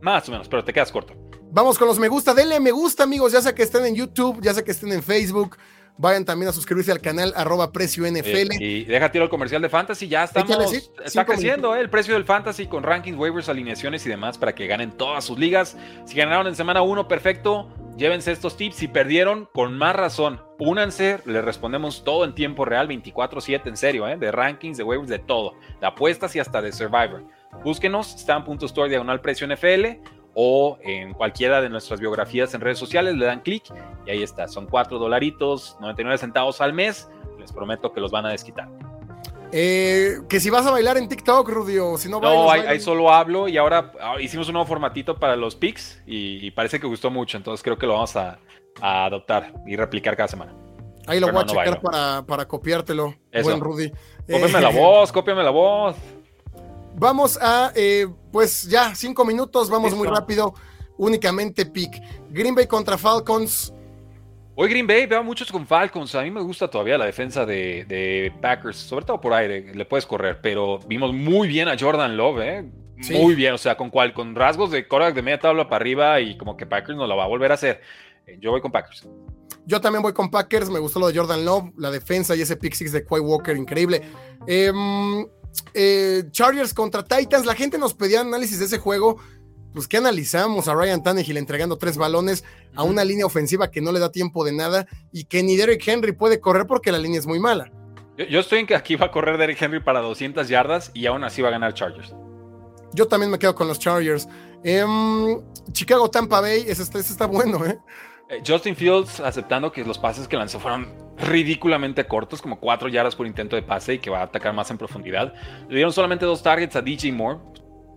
Más o menos, pero te quedas corto. Vamos con los me gusta. Denle me gusta, amigos. Ya sea que estén en YouTube, ya sea que estén en Facebook. Vayan también a suscribirse al canal arroba precio NFL. y deja tiro el comercial de Fantasy. Ya estamos. Está creciendo eh, el precio del Fantasy con rankings, waivers, alineaciones y demás para que ganen todas sus ligas. Si ganaron en semana 1, perfecto. Llévense estos tips. Si perdieron, con más razón, únanse. Les respondemos todo en tiempo real, 24-7, en serio, eh, de rankings, de waivers, de todo. De apuestas y hasta de Survivor. Búsquenos, está en punto store diagonal precio NFL o en cualquiera de nuestras biografías en redes sociales, le dan clic y ahí está. Son 4 dolaritos, 99 centavos al mes. Les prometo que los van a desquitar. Eh, que si vas a bailar en TikTok, Rudy, o si no No, ahí, solo hablo y ahora ah, hicimos un nuevo formatito para los pics y, parece que gustó mucho, entonces creo que lo vamos a, adoptar y replicar cada semana. Ahí lo voy a checar para, copiártelo, buen Rudy. Cópiame la voz, cópiame la voz. Vamos a, eh, pues ya, cinco minutos, vamos muy rápido. Únicamente pick. Green Bay contra Falcons. Hoy Green Bay veo muchos con Falcons. A mí me gusta todavía la defensa de, Packers, sobre todo por aire, le puedes correr, pero vimos muy bien a Jordan Love, ¿eh? Muy bien, o sea, con cual, con rasgos de Korak de media tabla para arriba y como que Packers no la va a volver a hacer. Eh, yo voy con Packers. Yo también voy con Packers, me gustó lo de Jordan Love, la defensa y ese pick six de Quay Walker, increíble. Eh, eh, Chargers contra Titans, la gente nos pedía análisis de ese juego. Pues que analizamos a Ryan Tannehill entregando tres balones a una línea ofensiva que no le da tiempo de nada y que ni Derrick Henry puede correr porque la línea es muy mala. Yo, estoy en que aquí va a correr Derrick Henry para 200 yardas y aún así va a ganar Chargers. Yo también me quedo con los Chargers. Em, Chicago Tampa Bay, ese está, bueno, ¿eh? ¿Eh? Justin Fields aceptando que los pases que lanzó fueron ridículamente cortos, como 4 yardas por intento de pase y que va a atacar más en profundidad. Le dieron solamente dos targets a DJ Moore.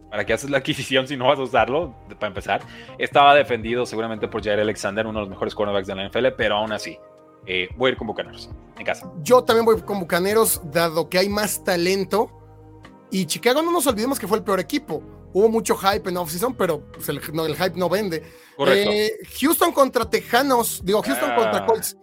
¿Para qué haces la adquisición si no vas a usarlo? Para empezar. Estaba defendido seguramente por Jair Alexander, uno de los mejores cornerbacks de la NFL, pero aún así. Eh, voy a ir con Bucaneros en casa. Yo también voy con Bucaneros, dado que hay más talento. Y Chicago, no nos olvidemos que fue el peor equipo. Hubo mucho hype en offseason, pero pues, el, hype no vende. Eh, Houston contra Tejanos, digo, Houston contra ah. Colts.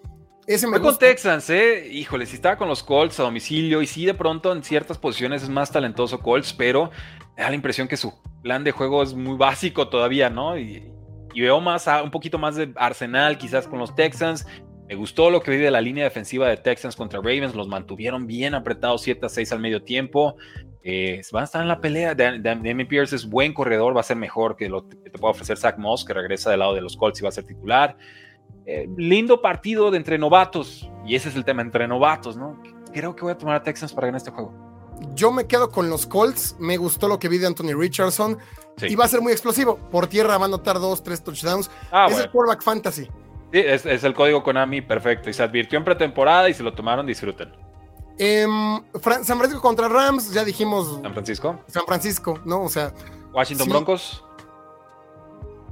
Ese me con Texans, ¿eh? Híjole, si estaba con los Colts a domicilio y sí, de pronto en ciertas posiciones es más talentoso Colts, pero me da la impresión que su plan de juego es muy básico todavía, ¿no? Y, veo más, un poquito más de arsenal quizás con los Texans. Me gustó lo que vi de la línea defensiva de Texans contra Ravens, los mantuvieron bien apretados 7 a 6 al medio tiempo. Eh, van a estar en la pelea. Demi Pierce es buen corredor, va a ser mejor que lo que te puede ofrecer Zach Moss, que regresa del lado de los Colts y va a ser titular. Eh, lindo partido de entre novatos. Y ese es el tema, entre novatos, ¿no? Creo que voy a tomar a Texans para ganar este juego. Yo me quedo con los Colts. Me gustó lo que vi de Anthony Richardson. Y va a ser muy explosivo. Por tierra va a anotar dos, tres touchdowns. Ah, es el quarterback fantasy. Sí, es, el código Konami perfecto. Y se advirtió en pretemporada y se lo tomaron, disfruten. Em, San Francisco contra Rams, ya dijimos. San Francisco. San Francisco, ¿no? O sea. Washington Broncos.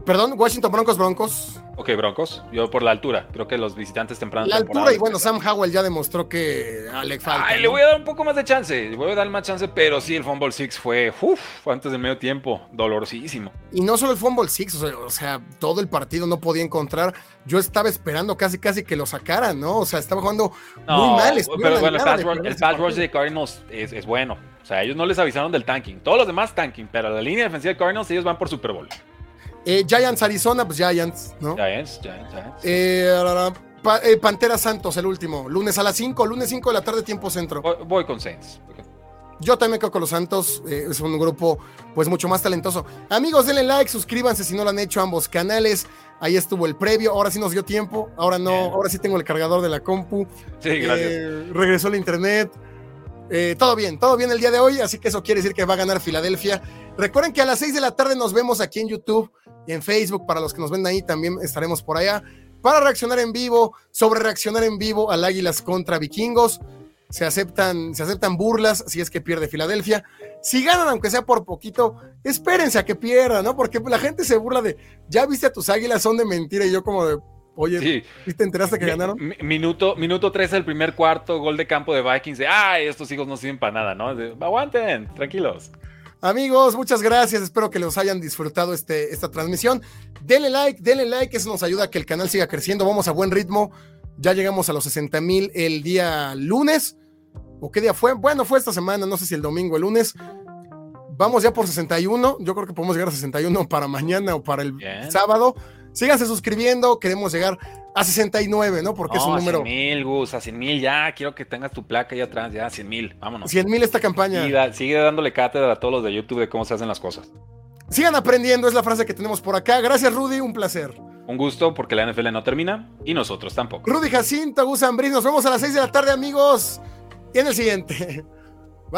Perdón, Washington Broncos Broncos. Ok, Broncos. Yo por la altura. Creo que los visitantes temprano. La altura y bueno, Sam Howell ya demostró que Alex. Ay, le voy a dar un poco más de chance. Le voy a dar más chance, pero sí, el Fumble Six fue, uf, antes del medio tiempo. Dolorosísimo. Y no solo el Fumble Six, o sea, todo el partido no podía encontrar. Yo estaba esperando casi, casi que lo sacaran, ¿no? O sea, estaba jugando muy mal. Pero bueno, el pass, rush, de Cardinals es, es bueno. O sea, ellos no les avisaron del tanking. Todos los demás tanking, pero la línea defensiva de Cardinals, ellos van por Super Bowl. Eh, Giants Arizona, pues Giants, ¿no? Giants, Giants, Giants. Eh, eh, Pantera Santos, el último. Lunes a las 5, lunes 5 de la tarde, tiempo centro. Voy, con Saints. Yo también creo que los Santos es un grupo pues mucho más talentoso. Amigos, denle like, suscríbanse si no lo han hecho ambos canales. Ahí estuvo el previo, ahora sí nos dio tiempo, ahora no, ahora sí tengo el cargador de la compu. Sí, gracias. regresó el internet. todo bien, todo bien el día de hoy, así que eso quiere decir que va a ganar Filadelfia. Recuerden que a las 6 de la tarde nos vemos aquí en YouTube y en Facebook, para los que nos ven ahí, también estaremos por allá para reaccionar en vivo, sobre reaccionar en vivo al Águilas contra Vikingos. Se aceptan, se aceptan burlas si es que pierde Filadelfia. Si ganan, aunque sea por poquito, espérense a que pierdan, ¿no? Porque la gente se burla de, ya viste a tus águilas, son de mentira. Y yo como de, oye, ¿viste, te enteraste que ganaron? Minuto, minuto 13 del primer cuarto, gol de campo de Vikings. De, ay, estos hijos no sirven para nada, ¿no? aguanten, tranquilos. Amigos, muchas gracias. Espero que los hayan disfrutado este, esta transmisión. Denle like, denle like. Eso nos ayuda a que el canal siga creciendo. Vamos a buen ritmo. Ya llegamos a los 60 mil el día lunes. ¿O qué día fue? Bueno, fue esta semana. No sé si el domingo o el lunes. Vamos ya por 61. Yo creo que podemos llegar a 61 para mañana o para el Bien. sábado. Síganse suscribiendo. Queremos llegar a 69, ¿no? Porque es un número. 100 mil, Gus, a 100 mil ya. Quiero que tengas tu placa ahí atrás, ya, 100 mil. Vámonos. 100 mil esta campaña. Y da- sigue dándole cátedra a todos los de YouTube de cómo se hacen las cosas. Sigan aprendiendo, es la frase que tenemos por acá. Gracias, Rudy. Un placer. Un gusto porque la NFL no termina y nosotros tampoco. Rudy Jacinto, Gus Ambris. Nos vemos a las 6 de la tarde, amigos. Y en el siguiente.